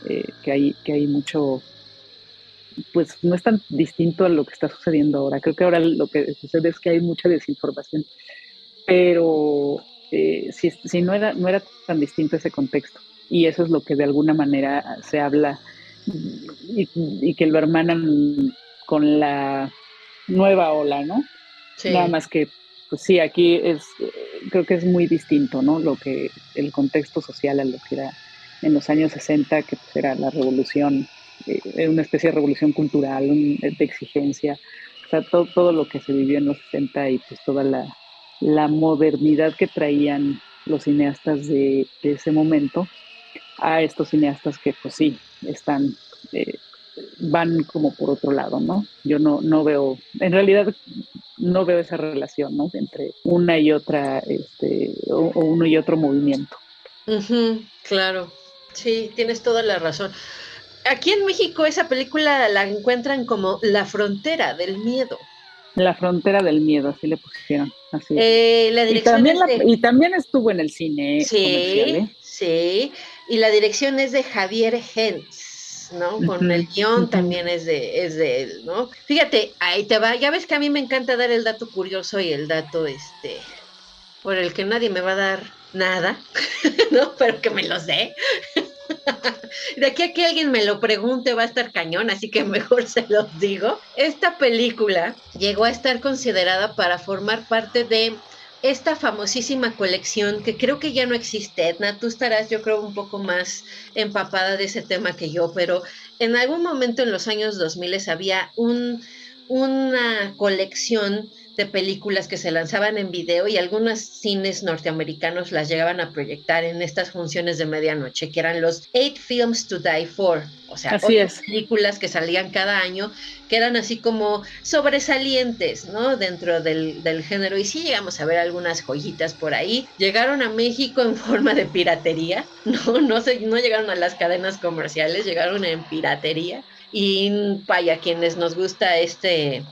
Eh, que, hay, que hay mucho, pues no es tan distinto a lo que está sucediendo ahora. Creo que ahora lo que sucede es que hay mucha desinformación, pero eh, si, si, no, era, no era tan distinto ese contexto. Y eso es lo que de alguna manera se habla y, y que lo hermanan con la nueva ola, ¿no? Sí. Nada más que pues sí, aquí es, creo que es muy distinto, ¿no? Lo que, el contexto social a lo que era en los años 60, que pues era la revolución, eh, una especie de revolución cultural, de exigencia, o sea, todo, todo lo que se vivió en los 60 y pues toda la, modernidad que traían los cineastas de, ese momento a estos cineastas que pues sí, están... Eh, van como por otro lado, ¿no? Yo no, no veo, en realidad no veo esa relación, ¿no? Entre una y otra, este, o, uno y otro movimiento. claro, sí, tienes toda la razón. Aquí en México esa película la encuentran como La frontera del miedo. La frontera del miedo, así le pusieron. Así eh, la y, también y, también estuvo en el cine. Sí, ¿eh? sí. Y la dirección es de Javier ¿no? Con el guion también es de, es de él, ¿no? Fíjate, ahí te va. Ya ves que a mí me encanta dar el dato curioso y el dato, este, por el que nadie me va a dar nada, ¿no? Pero que me los dé. De aquí a que alguien me lo pregunte va a estar cañón, así que mejor se los digo. Esta película llegó a estar considerada para formar parte de esta famosísima colección que creo que ya no existe, Edna, tú estarás yo creo un poco más empapada de ese tema que yo, pero en algún momento en los años 2000 había un, una colección de películas que se lanzaban en video y algunos cines norteamericanos las llegaban a proyectar en estas funciones de medianoche, que eran los Eight Films to Die For, o sea, películas que salían cada año, que eran así como sobresalientes, ¿no? Dentro del, del género. Y sí llegamos a ver algunas joyitas por ahí. Llegaron a México en forma de piratería, ¿no? No, se, no llegaron a las cadenas comerciales, llegaron en piratería. Y vaya, quienes nos gusta este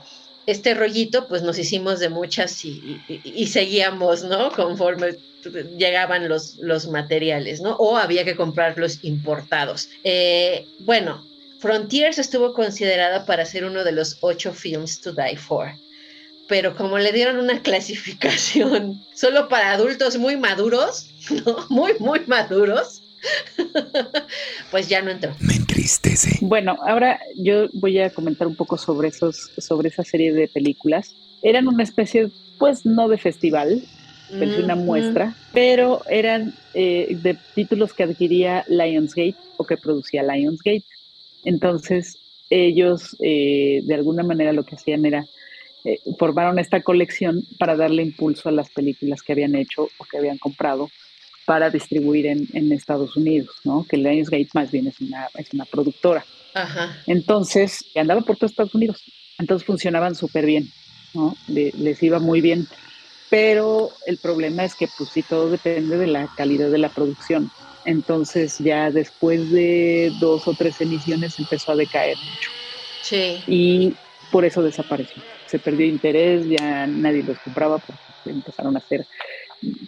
este rollito, pues nos hicimos de muchas y, seguíamos, ¿no? Conforme llegaban los, los, materiales, ¿no? O había que comprarlos importados. Eh, bueno, Frontiers estuvo considerada para ser uno de los ocho films to die for. Pero como le dieron una clasificación solo para adultos muy maduros, ¿no? Muy, muy maduros, pues ya no entró. Me entristece. Bueno, ahora yo voy a comentar un poco sobre esos, sobre esa serie de películas. Eran una especie, pues no de festival, pero una muestra, pero eran eh, de títulos que adquiría Lionsgate o que producía Lionsgate. Entonces, ellos eh, de alguna manera lo que hacían era eh, formaron esta colección para darle impulso a las películas que habían hecho o que habían comprado para distribuir en, en, Estados Unidos, ¿no? Que Lionsgate más bien es una, es una productora. Ajá. Entonces, andaba por todo Estados Unidos. Entonces funcionaban súper bien, ¿no? les iba muy bien. Pero el problema es que, pues sí, todo depende de la calidad de la producción. Entonces, ya después de dos o tres emisiones empezó a decaer mucho. Sí. Y por eso desapareció. Se perdió interés, ya nadie los compraba porque empezaron a hacer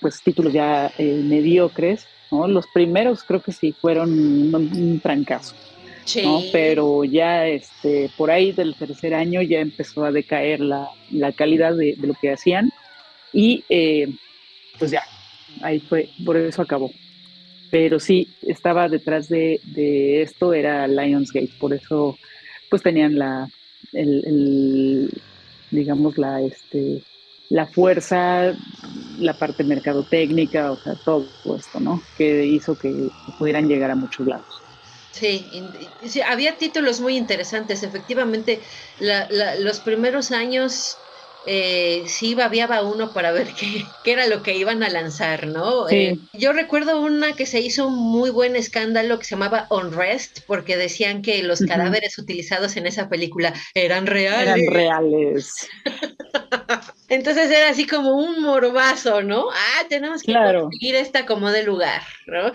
pues títulos ya eh, mediocres, ¿no? Los primeros creo que sí fueron un, fracaso, ¿no? Pero ya este, por ahí del tercer año ya empezó a decaer la, calidad de, lo que hacían y eh, pues ya, ahí fue, por eso acabó. Pero sí, estaba detrás de, esto, era Lionsgate, por eso pues tenían la, el digamos, la, este, la fuerza, la parte mercadotécnica, o sea, todo esto, ¿no? Que hizo que pudieran llegar a muchos lados. Sí, había títulos muy interesantes. Efectivamente, los primeros años eh, sí babiaba uno para ver qué, qué, era lo que iban a lanzar, ¿no? Eh, yo recuerdo una que se hizo un muy buen escándalo que se llamaba Unrest, porque decían que los cadáveres utilizados en esa película eran reales. Eran reales. Entonces era así como un morbazo, ¿no? Ah, tenemos que conseguir esta como de lugar, ¿no?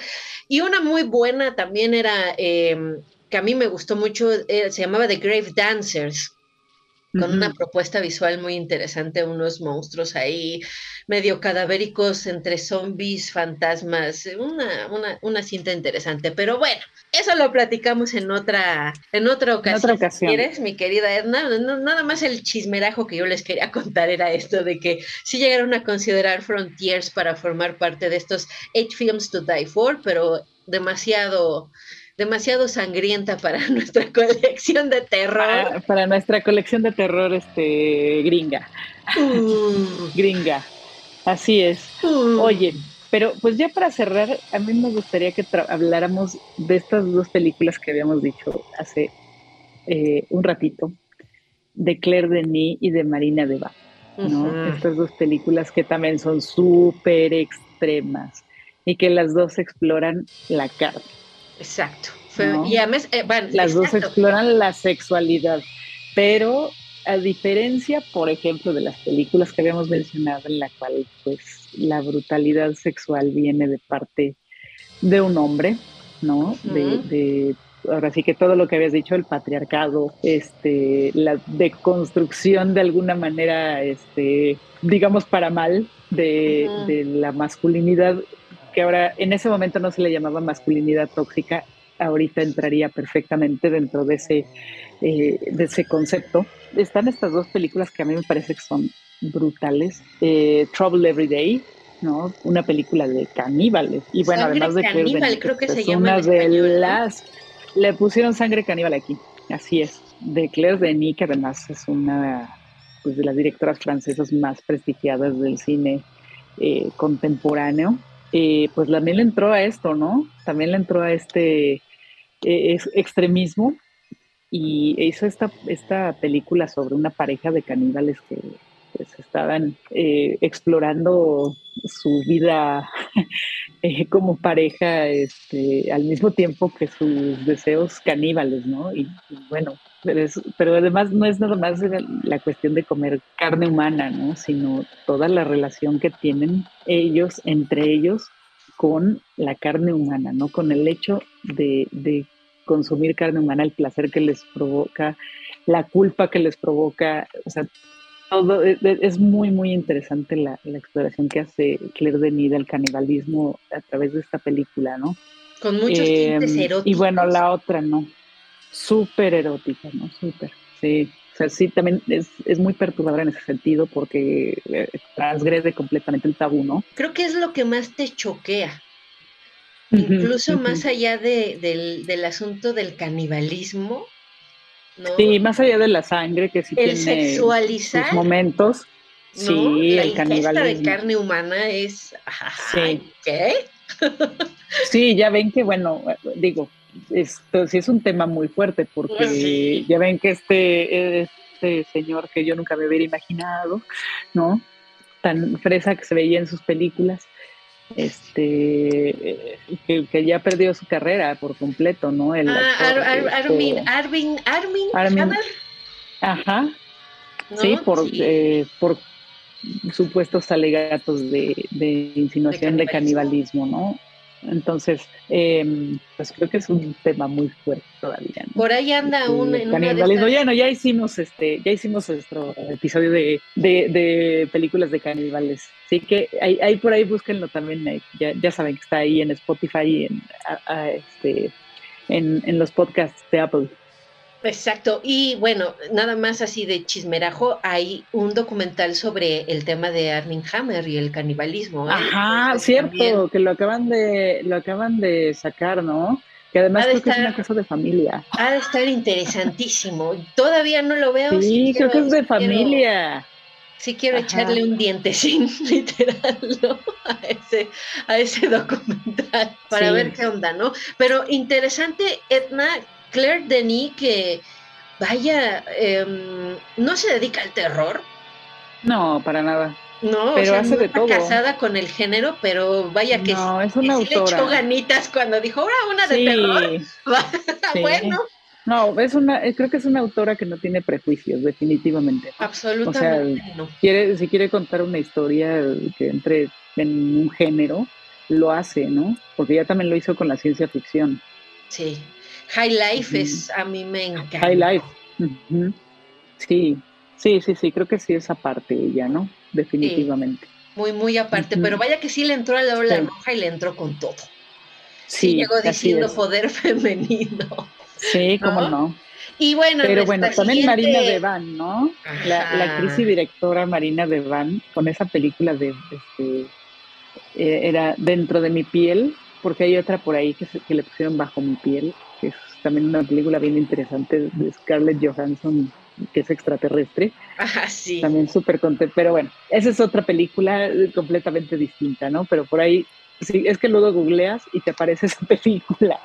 Y una muy buena también era, em, que a mí me gustó mucho, eh, se llamaba The Grave Dancers, con una propuesta visual muy interesante, unos monstruos ahí medio cadavéricos entre zombies, fantasmas, una, una, una cinta interesante. Pero bueno, eso lo platicamos en otra, en otra ocasión. ¿Quieres, mi querida Edna? nada más el chismerajo que yo les quería contar era esto de que sí llegaron a considerar Frontiers para formar parte de estos Eight Films to Die For, pero demasiado demasiado sangrienta para nuestra colección de terror. Para, nuestra colección de terror este gringa. Uh. gringa. Así es. Uh. Oye, pero pues ya para cerrar, a mí me gustaría que habláramos de estas dos películas que habíamos dicho hace eh, un ratito, de Claire Denis y de Marina Deva. ¿no? Estas dos películas que también son súper extremas y que las dos exploran la carne. Exacto. Y además, eh, Las dos exploran la sexualidad, pero a diferencia, por ejemplo, de las películas que habíamos mencionado, en la cual pues la brutalidad sexual viene de parte de un hombre, ¿no? de, ahora sí que todo lo que habías dicho, el patriarcado, este, la deconstrucción de alguna manera, este, digamos para mal, de, de la masculinidad, que ahora en ese momento no se le llamaba masculinidad tóxica, ahorita entraría perfectamente dentro de ese, eh, de ese concepto. Están estas dos películas que a mí me parece que son brutales. Eh, Trouble Every Day, ¿no? Una película de caníbales. Y bueno, además de que, creo que se llama una de las le pusieron sangre caníbal aquí. Así es. De Claire Denis, que además es una pues, de las directoras francesas más prestigiadas del cine eh, contemporáneo. Pues también le entró a esto, ¿no? También le entró a este eh, extremismo y hizo esta, esta película sobre una pareja de caníbales que pues, estaban eh, explorando su vida eh, como pareja este, al mismo tiempo que sus deseos caníbales, ¿no? Y, bueno, pero, pero, además no es nada más la cuestión de comer carne humana, ¿no? Sino toda la relación que tienen ellos, entre ellos, con la carne humana, ¿no? Con el hecho de, de consumir carne humana, el placer que les provoca, la culpa que les provoca, o sea, todo, e, e, es muy, muy interesante la, exploración que hace Claire Denis del canibalismo a través de esta película, ¿no? Con muchos tintes eróticos. Y bueno, la otra, ¿no? Súper erótica, ¿no? Súper, sí. O sea, sí, también es, es, muy perturbadora en ese sentido porque eh, transgrede completamente el tabú, ¿no? Creo que es lo que más te choquea. Incluso más allá de, del, asunto del canibalismo. ¿no? Sí, más allá de la sangre que sí el tiene sexualizar, sus momentos. Sí, el canibalismo. de carne humana es. Sí. ¿Qué? sí, ya ven que, bueno, digo, esto sí es un tema muy fuerte porque pues ya ven que este, este señor que yo nunca me hubiera imaginado, ¿no? Tan fresa que se veía en sus películas, este que, ya perdió su carrera por completo, ¿no? El ah, Armin, Armin, Armin, Ajá. Sí, por, eh, por supuestos alegatos de, de insinuación de canibalismo, ¿no? Entonces, em, pues creo que es un tema muy fuerte todavía. Por ahí anda este, un canibalismo. Ya no, ya hicimos este, ya hicimos nuestro episodio de, de, películas de caníbales. Así que ahí, por ahí búsquenlo también. Eh, ya, ya, saben que está ahí en Spotify y en, este, en, en los podcasts de Apple. Exacto. Y bueno, nada más así de chismerajo, hay un documental sobre el tema de Armin Hammer y el canibalismo. ¿eh? Ajá, cierto, que lo acaban de, lo acaban de sacar, ¿no? Que además creo que es una cosa de familia. Ha de estar interesantísimo. Todavía no lo veo. Sí, creo que es de familia. sí quiero echarle un diente sin literal a, ese, a ese documental para ver qué onda, ¿no? Pero interesante, Edna, Claire Denis, que vaya, em, no se dedica al terror. No, para nada. No, pero hace de todo. casada con el género, pero vaya que, no, es una le echó ganitas cuando dijo, ahora una de terror. bueno. No, es una, eh, creo que es una autora que no tiene prejuicios, definitivamente. Absolutamente. O sea, quiere, si quiere contar una historia que entre en un género, lo hace, ¿no? Porque ya también lo hizo con la ciencia ficción. Sí. High Life es, a mí me encanta. High Life. Sí, sí, sí, sí, creo que sí esa parte ella, ¿no? Definitivamente. muy, muy aparte, pero vaya que sí le entró a la ola roja y le entró con todo. Sí, llegó diciendo poder femenino. Sí, cómo no. Y bueno, pero bueno, también Marina de Van, ¿no? La, la, actriz y directora Marina Van, con esa película de, este, eh, era Dentro de mi piel, porque hay otra por ahí que, que le pusieron Bajo mi piel, que es también una película bien interesante de Scarlett Johansson, que es extraterrestre. Ajá, sí. También súper contenta. Pero bueno, esa es otra película completamente distinta, ¿no? Pero por ahí, sí, es que luego googleas y te aparece esa película.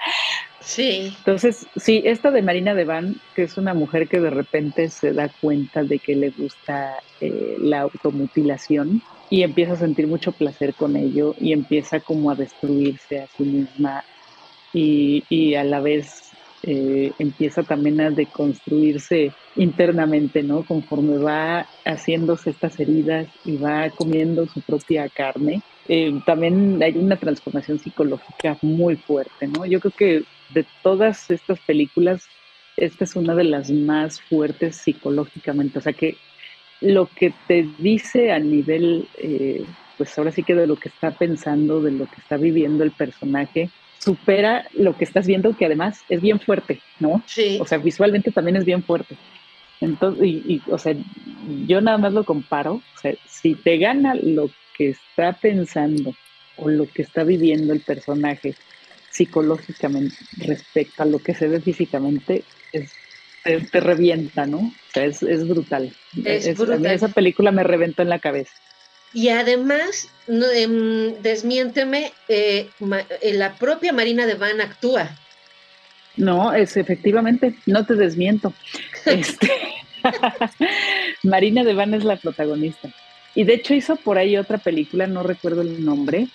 Sí. Entonces, sí, esta de Marina Van, que es una mujer que de repente se da cuenta de que le gusta eh, la automutilación y empieza a sentir mucho placer con ello y empieza como a destruirse a sí misma y, a la vez eh, empieza también a deconstruirse internamente, ¿no? Conforme va haciéndose estas heridas y va comiendo su propia carne. Eh, también hay una transformación psicológica muy fuerte, ¿no? Yo creo que de todas estas películas, esta es una de las más fuertes psicológicamente. O sea que lo que te dice a nivel, eh, pues ahora sí que de lo que está pensando, de lo que está viviendo el personaje, supera lo que estás viendo, que además es bien fuerte, ¿no? Sí. O sea, visualmente también es bien fuerte. Entonces, y, o sea, yo nada más lo comparo, o sea, si te gana lo que está pensando o lo que está viviendo el personaje psicológicamente respecto a lo que se ve físicamente, es, te, revienta, ¿no? O sea, es, brutal. Es, brutal. esa película me reventó en la cabeza. Y además, em, desmiénteme, eh, eh, la propia Marina de Van actúa. No, es efectivamente, no te desmiento. Este, Marina de Van es la protagonista. Y de hecho hizo por ahí otra película, no recuerdo el nombre,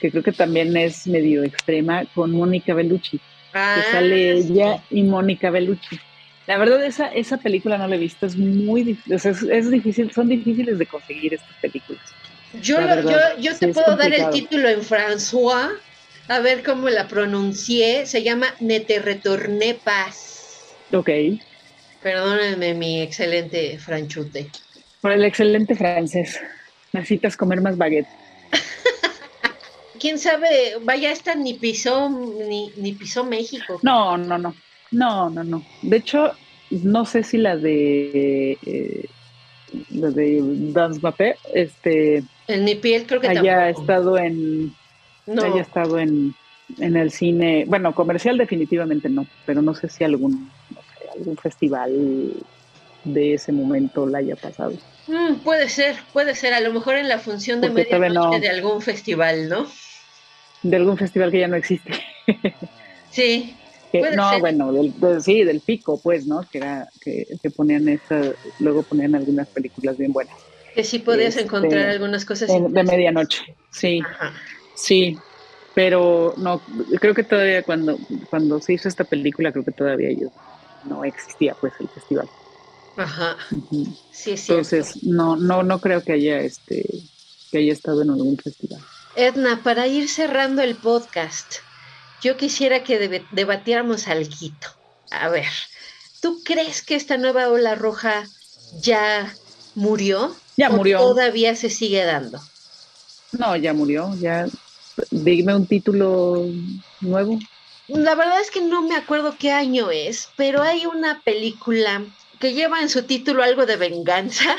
que creo que también es medio extrema, con Mónica Bellucci. que ah, sale ella y Mónica Bellucci. La verdad, esa, esa película no la he visto, es muy difícil, es, difícil, son difíciles de conseguir estas películas. Yo, yo, te puedo dar el título en François, a ver cómo la pronuncié, se llama Ne te retorné paz. Ok. Perdónenme mi excelente franchute. Por el excelente francés. Necesitas comer más baguette. ¿Quién sabe? Vaya, esta ni pisó, ni, ni pisó México. No, no, no. No, no, no. De hecho, no sé si la de eh, la de Dance Mapé, este el Nipiel creo que haya estado en no. haya estado en, en el cine, bueno, comercial definitivamente no, pero no sé si algún algún festival de ese momento la haya pasado. Mm, puede ser, puede ser, a lo mejor en la función de medianoche de algún festival, ¿no? De algún festival que ya no existe. sí, no, bueno, del, sí, del pico, pues, ¿no? Que era que, ponían esa, luego ponían algunas películas bien buenas. Que sí podías este, encontrar algunas cosas de, medianoche, sí, sí, pero no, creo que todavía cuando cuando se hizo esta película creo que todavía yo no existía pues el festival. Ajá. Sí, sí. Entonces no no no creo que haya este que haya estado en algún festival. Edna, para ir cerrando el podcast, yo quisiera que debatiéramos algo. A ver, ¿tú crees que esta nueva ola roja ya murió? Ya murió. todavía se sigue dando? No, ya murió, ya. Dime un título nuevo. La verdad es que no me acuerdo qué año es, pero hay una película que lleva en su título algo de venganza.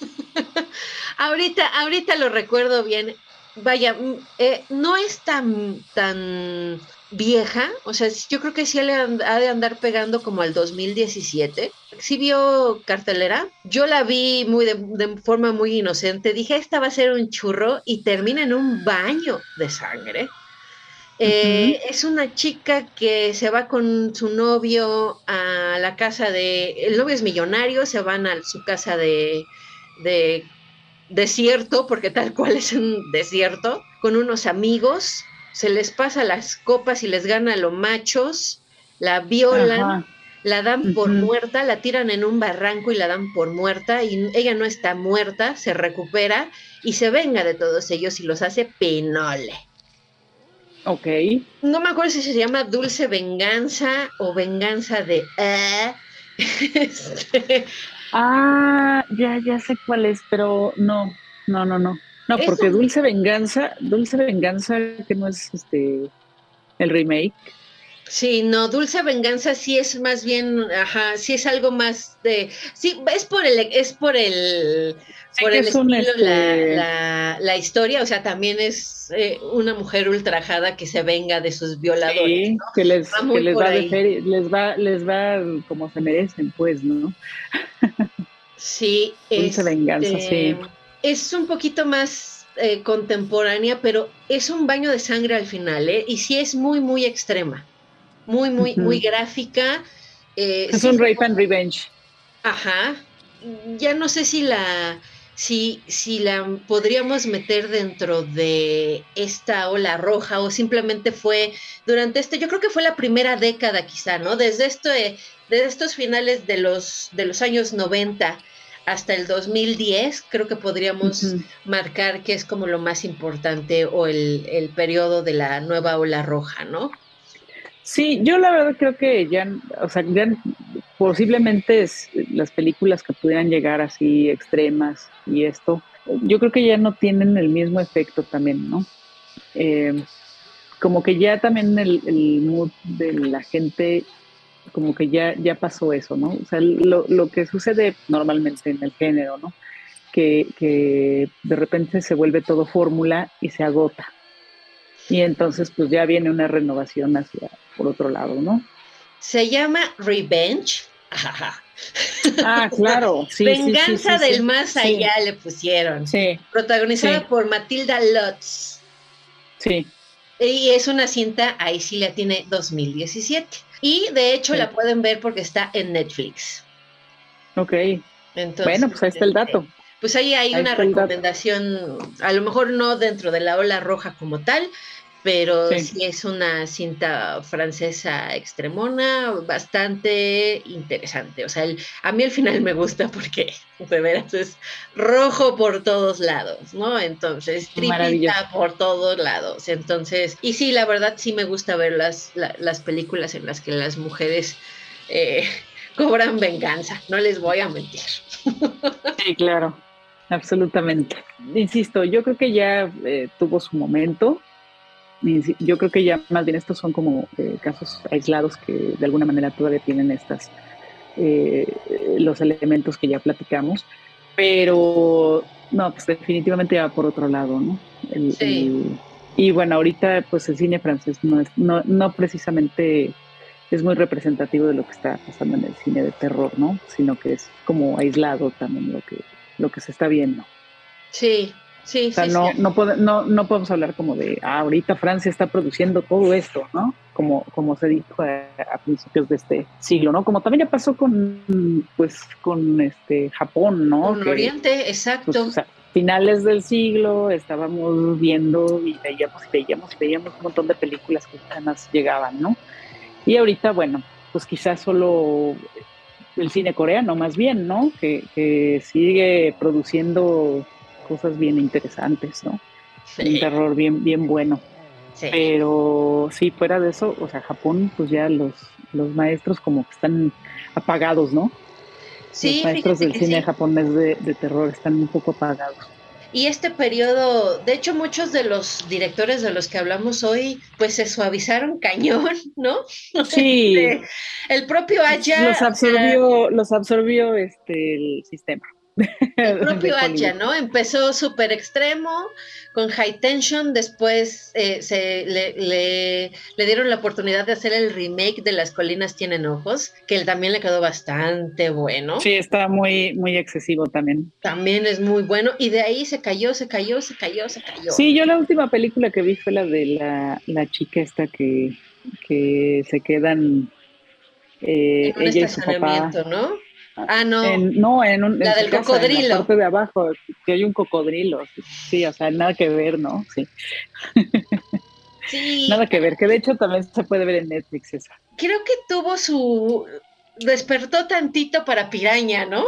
ahorita, ahorita lo recuerdo bien. Vaya, mm, eh, no es tan, tan vieja, o sea, yo creo que sí le ha de andar pegando como al 2017. Sí vio cartelera, yo la vi muy de, forma muy inocente, dije, esta va a ser un churro y termina en un baño de sangre. Eh, es una chica que se va con su novio a la casa de, el novio es millonario, se van a su casa de, de desierto, porque tal cual es un desierto, con unos amigos se les pasa las copas y les gana a los machos, la violan, la dan por muerta, la tiran en un barranco y la dan por muerta y ella no está muerta, se recupera y se venga de todos ellos y los hace penole. Ok. No me acuerdo si se llama Dulce Venganza o Venganza de... Eh. Este, ah, ya, ya sé cuál es, pero no, no, no, no. No, porque Dulce Venganza, Dulce Venganza, que no es este el remake. Sí, no, Dulce Venganza sí es más bien, ajá, sí es algo más de, sí, es por el, es por el, por el estilo, este la, la, historia, o sea, también es eh, una mujer ultrajada que se venga de sus violadores. Sí, que les, que les va, les va, les va como se merecen, pues, ¿no? Sí, Dulce Venganza, sí este, es un poquito más eh, contemporánea, pero es un baño de sangre al final, ¿eh? Y sí es muy, muy extrema, muy, muy, muy gráfica. Eh, es un rape and revenge. Ajá. Ya no sé si la, si, si la podríamos meter dentro de esta ola roja o simplemente fue durante este, yo creo que fue la primera década quizá, ¿no? Desde esto, desde estos finales de los, de los años 90 hasta el 2010, creo que podríamos marcar que es como lo más importante o el, el, periodo de la nueva ola roja, ¿no? Sí, yo la verdad creo que ya, o sea, ya posiblemente las películas que pudieran llegar así extremas y esto, yo creo que ya no tienen el mismo efecto también, ¿no? Eh, como que ya también el, mood de la gente, como que ya, ya pasó eso, ¿no? O sea, lo, lo que sucede normalmente en el género, ¿no? Que, que de repente se vuelve todo fórmula y se agota. Y entonces pues ya viene una renovación hacia por otro lado, ¿no? Se llama Revenge. Ah, claro. Venganza del más allá le pusieron. Sí. Protagonizada por Matilda Lutz. Sí. Y es una cinta, ahí sí la tiene 2017. Y de hecho la pueden ver porque está en Netflix. Ok. Entonces, bueno, pues ahí está el dato. Pues ahí hay una recomendación, a lo mejor no dentro de la ola roja como tal, pero sí. es una cinta francesa extremona, bastante interesante. O sea, a mí al final me gusta porque de veras es rojo por todos lados, ¿no? Entonces, tripita por todos lados. Entonces, y sí, la verdad sí me gusta ver las, las películas en las que las mujeres eh, cobran venganza, no les voy a mentir. Sí, claro, absolutamente. Insisto, yo creo que ya eh, tuvo su momento yo creo que ya más bien estos son como eh, casos aislados que de alguna manera todavía tienen estas eh, los elementos que ya platicamos, pero no, pues definitivamente va por otro lado, ¿no? y bueno, ahorita pues el cine francés no es, no, no precisamente es muy representativo de lo que está pasando en el cine de terror, ¿no? Sino que es como aislado también lo que, lo que se está viendo. Sí, Sí, o sea, no, no, no, no, podemos hablar como de, ah, ahorita Francia está produciendo todo esto, ¿no? Como, como se dijo a, principios de este siglo, ¿no? Como también ya pasó con, pues, con este Japón, ¿no? Con Oriente, exacto. Pues, finales del siglo estábamos viendo y veíamos y veíamos y veíamos un montón de películas que además llegaban, ¿no? Y ahorita, bueno, pues quizás solo el cine coreano más bien, ¿no? Que, que sigue produciendo cosas bien interesantes, ¿no? Un terror bien, bien bueno. Pero sí, fuera de eso, o sea, Japón, pues ya los, los maestros como que están apagados, ¿no? Sí, los maestros del cine japonés de, de terror están un poco apagados. Y este periodo, de hecho, muchos de los directores de los que hablamos hoy, pues se suavizaron cañón, ¿no? Sí. Este, el propio Aya. Los absorbió, los absorbió este el sistema. El propio Hacha, ¿no? Empezó súper extremo con High Tension, después eh, se le, dieron la oportunidad de hacer el remake de Las Colinas Tienen Ojos, que también le quedó bastante bueno. Sí, está muy, muy excesivo también. También es muy bueno, y de ahí se cayó, se cayó, se cayó, se cayó. Sí, yo la última película que vi fue la de la, la chica esta que, que se quedan... Eh, en un estacionamiento, ¿no? Ah, no. En, no, en un, la del cocodrilo. En la parte de abajo, que hay un cocodrilo. Sí, o sea, nada que ver, ¿no? Sí. sí. nada que ver, que de hecho también se puede ver en Netflix esa. Creo que tuvo su. Despertó tantito para piraña, ¿no?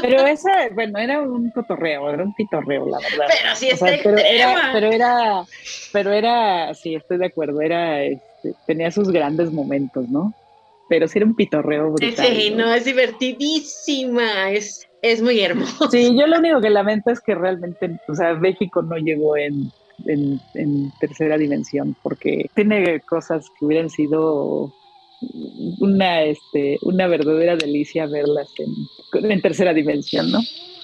Pero esa, bueno, era un cotorreo, era un pitorreo, la verdad. Pero sí está pero era, pero era, pero era, sí, estoy de acuerdo, era, este, tenía sus grandes momentos, ¿no? Pero sí era un pitorreo brutal. Sí, no, es divertidísima, es, es muy hermoso. Sí, yo lo único que lamento es que realmente, o sea, México no llegó en, en, tercera dimensión, porque tiene cosas que hubieran sido una, este, una verdadera delicia verlas en, en tercera dimensión, ¿no?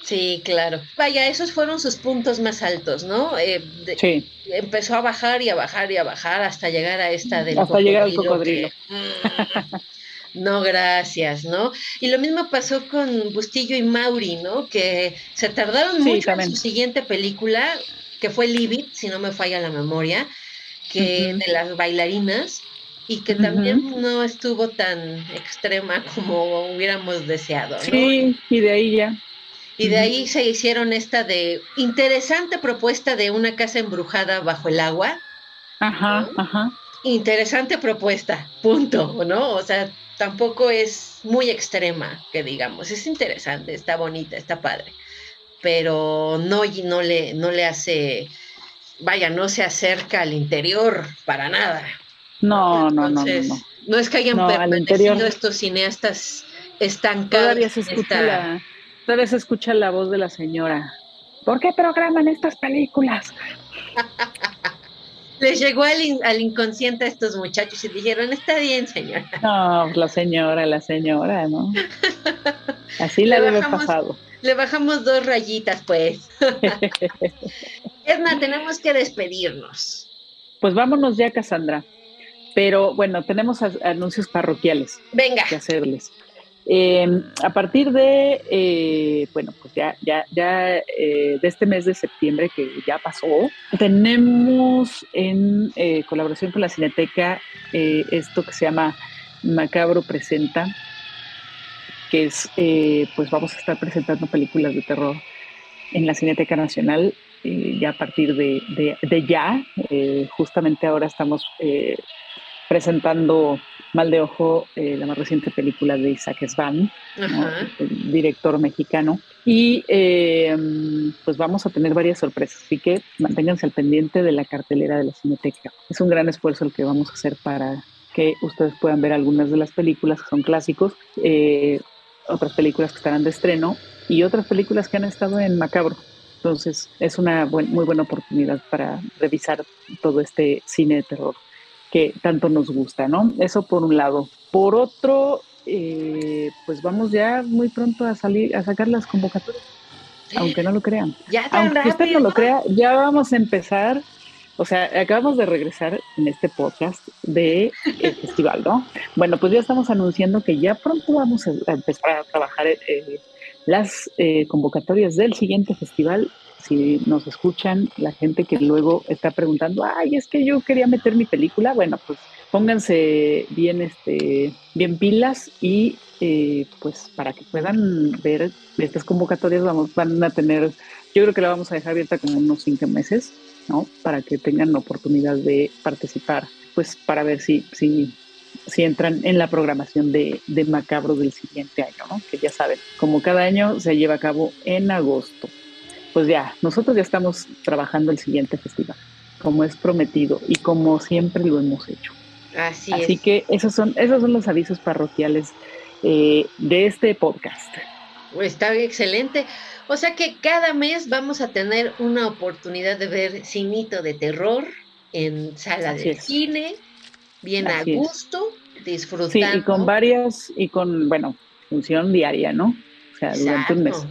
Sí, claro. Vaya, esos fueron sus puntos más altos, ¿no? Eh, sí. Empezó a bajar y a bajar y a bajar hasta llegar a esta del hasta llegar al cocodrilo. Mm, no, gracias, ¿no? Y lo mismo pasó con Bustillo y Mauri, ¿no? Que se tardaron mucho en su siguiente película, que fue Libit, si no me falla la memoria, que de las bailarinas, y que también no estuvo tan extrema como hubiéramos deseado. ¿no? Sí, y de ahí ya. Y de ahí se hicieron esta de interesante propuesta de una casa embrujada bajo el agua. Ajá, ajá. Interesante propuesta, punto, ¿no? O sea, tampoco es muy extrema, que digamos. Es interesante, está bonita, está padre. Pero no, no, le, no le hace, vaya, no se acerca al interior para nada. No, no, no, no, no. es que hayan permanecido estos cineastas estancados. Todavía se escucha la, todavía se escucha la voz de la señora. ¿Por qué programan estas películas? Les llegó al, inconsciente a estos muchachos y dijeron, está bien, señora. No, la señora, la señora, ¿no? Así la debe pasado. Le bajamos dos rayitas, pues. Edna, tenemos que despedirnos. Pues vámonos ya, Cassandra. Pero bueno, tenemos anuncios parroquiales. Venga. Que hacerles. Em, a partir de, eh, bueno, pues ya, ya, ya eh, de este mes de septiembre que ya pasó, tenemos en eh, colaboración con la Cineteca esto que se llama Macabro Presenta, que es, pues vamos a estar presentando películas de terror en la Cineteca Nacional ya a partir de, de ya. justamente ahora estamos presentando Mal de Ojo, eh, la más reciente película de Isaac Svan, el director mexicano. Y eh, pues vamos a tener varias sorpresas, así que manténganse al pendiente de la cartelera de la Cineteca. Es un gran esfuerzo el que vamos a hacer para que ustedes puedan ver algunas de las películas que son clásicos, eh, otras películas que estarán de estreno y otras películas que han estado en Macabro. Entonces es una muy buena oportunidad para revisar todo este cine de terror que tanto nos gusta, ¿no? Eso por un lado. Por otro, eh, pues vamos ya muy pronto a salir, a sacar las convocatorias, aunque no lo crean. Ya aunque usted no lo crea, ya vamos a empezar. O sea, acabamos de regresar en este podcast de el festival, ¿no? Bueno, pues ya estamos anunciando que ya pronto vamos a, empezar a trabajar eh, las eh, convocatorias del siguiente festival si nos escuchan, la gente que luego está preguntando, ay, es que yo quería meter mi película, bueno, pues pónganse bien, este, bien pilas y eh, pues para que puedan ver estas convocatorias vamos, van a tener, yo creo que la vamos a dejar abierta como unos cinco meses, ¿no? Para que tengan la oportunidad de participar, pues para ver si, si, si entran en la programación de, de Macabro del siguiente año, ¿no? Que ya saben, como cada año se lleva a cabo en agosto pues ya, nosotros ya estamos trabajando el siguiente festival, como es prometido y como siempre lo hemos hecho. Así, Así que esos son, esos son los avisos parroquiales eh, de este podcast. Está excelente. O sea que cada mes vamos a tener una oportunidad de ver cinito de terror en sala de cine, bien a gusto, disfrutando. Sí, y con varias, y con, bueno, función diaria, ¿no? O sea, durante un mes.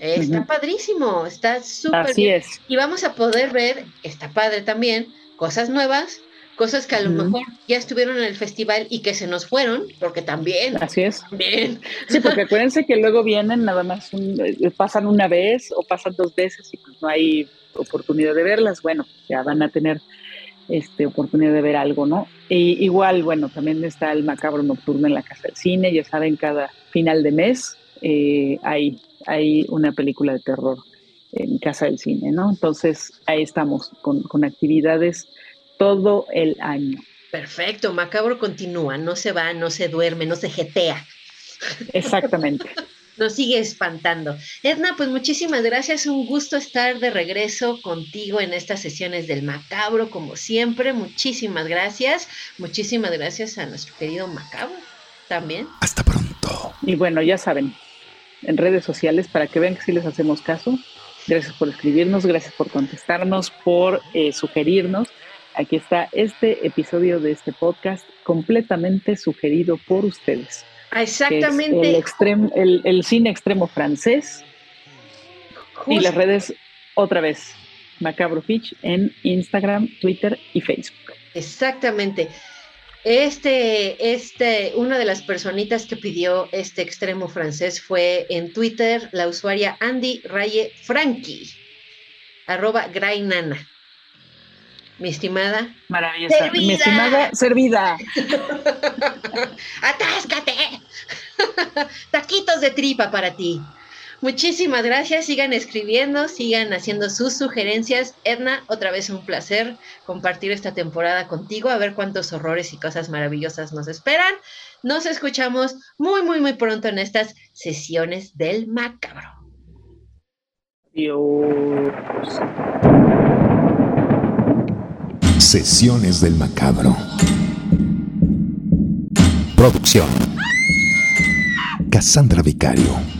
Está padrísimo, está súper Así es. Y vamos a poder ver, está padre también, cosas nuevas, cosas que a lo mejor ya estuvieron en el festival y que se nos fueron, porque también. Así es. Bien. Sí, porque acuérdense que luego vienen nada más, eh, pasan una vez o pasan dos veces y pues no hay oportunidad de verlas. Bueno, ya van a tener este, oportunidad de ver algo, ¿no? Y igual, bueno, también está el macabro nocturno en la Casa del Cine, ya saben, cada final de mes eh, hay hay una película de terror en Casa del Cine, ¿no? Entonces ahí estamos con, actividades todo el año. Perfecto, Macabro continúa, no se va, no se duerme, no se jetea. Exactamente. Nos sigue espantando. Edna, pues muchísimas gracias, un gusto estar de regreso contigo en estas sesiones del Macabro, como siempre, muchísimas gracias, muchísimas gracias a nuestro querido Macabro también. Hasta pronto. Y bueno, ya saben, en redes sociales para que vean que sí les hacemos caso. Gracias por escribirnos, gracias por contestarnos, por eh, sugerirnos. Aquí está este episodio de este podcast completamente sugerido por ustedes. Exactamente. el, extremo, el, cine extremo francés y las redes otra vez. Macabro Fitch en Instagram, Twitter y Facebook. Exactamente. Este, este, una de las personitas que pidió este extremo francés fue en Twitter la usuaria Andy Raye Frankie, arroba Grainana. Mi estimada. Maravillosa. Mi estimada servida. ¡Atáscate! Taquitos de tripa para ti. Muchísimas gracias, sigan escribiendo, sigan haciendo sus sugerencias. Edna, otra vez un placer compartir esta temporada contigo, a ver cuántos horrores y cosas maravillosas nos esperan. Nos escuchamos muy, muy, muy pronto en estas sesiones del macabro. Dios. Sesiones del macabro. Producción. Cassandra Vicario.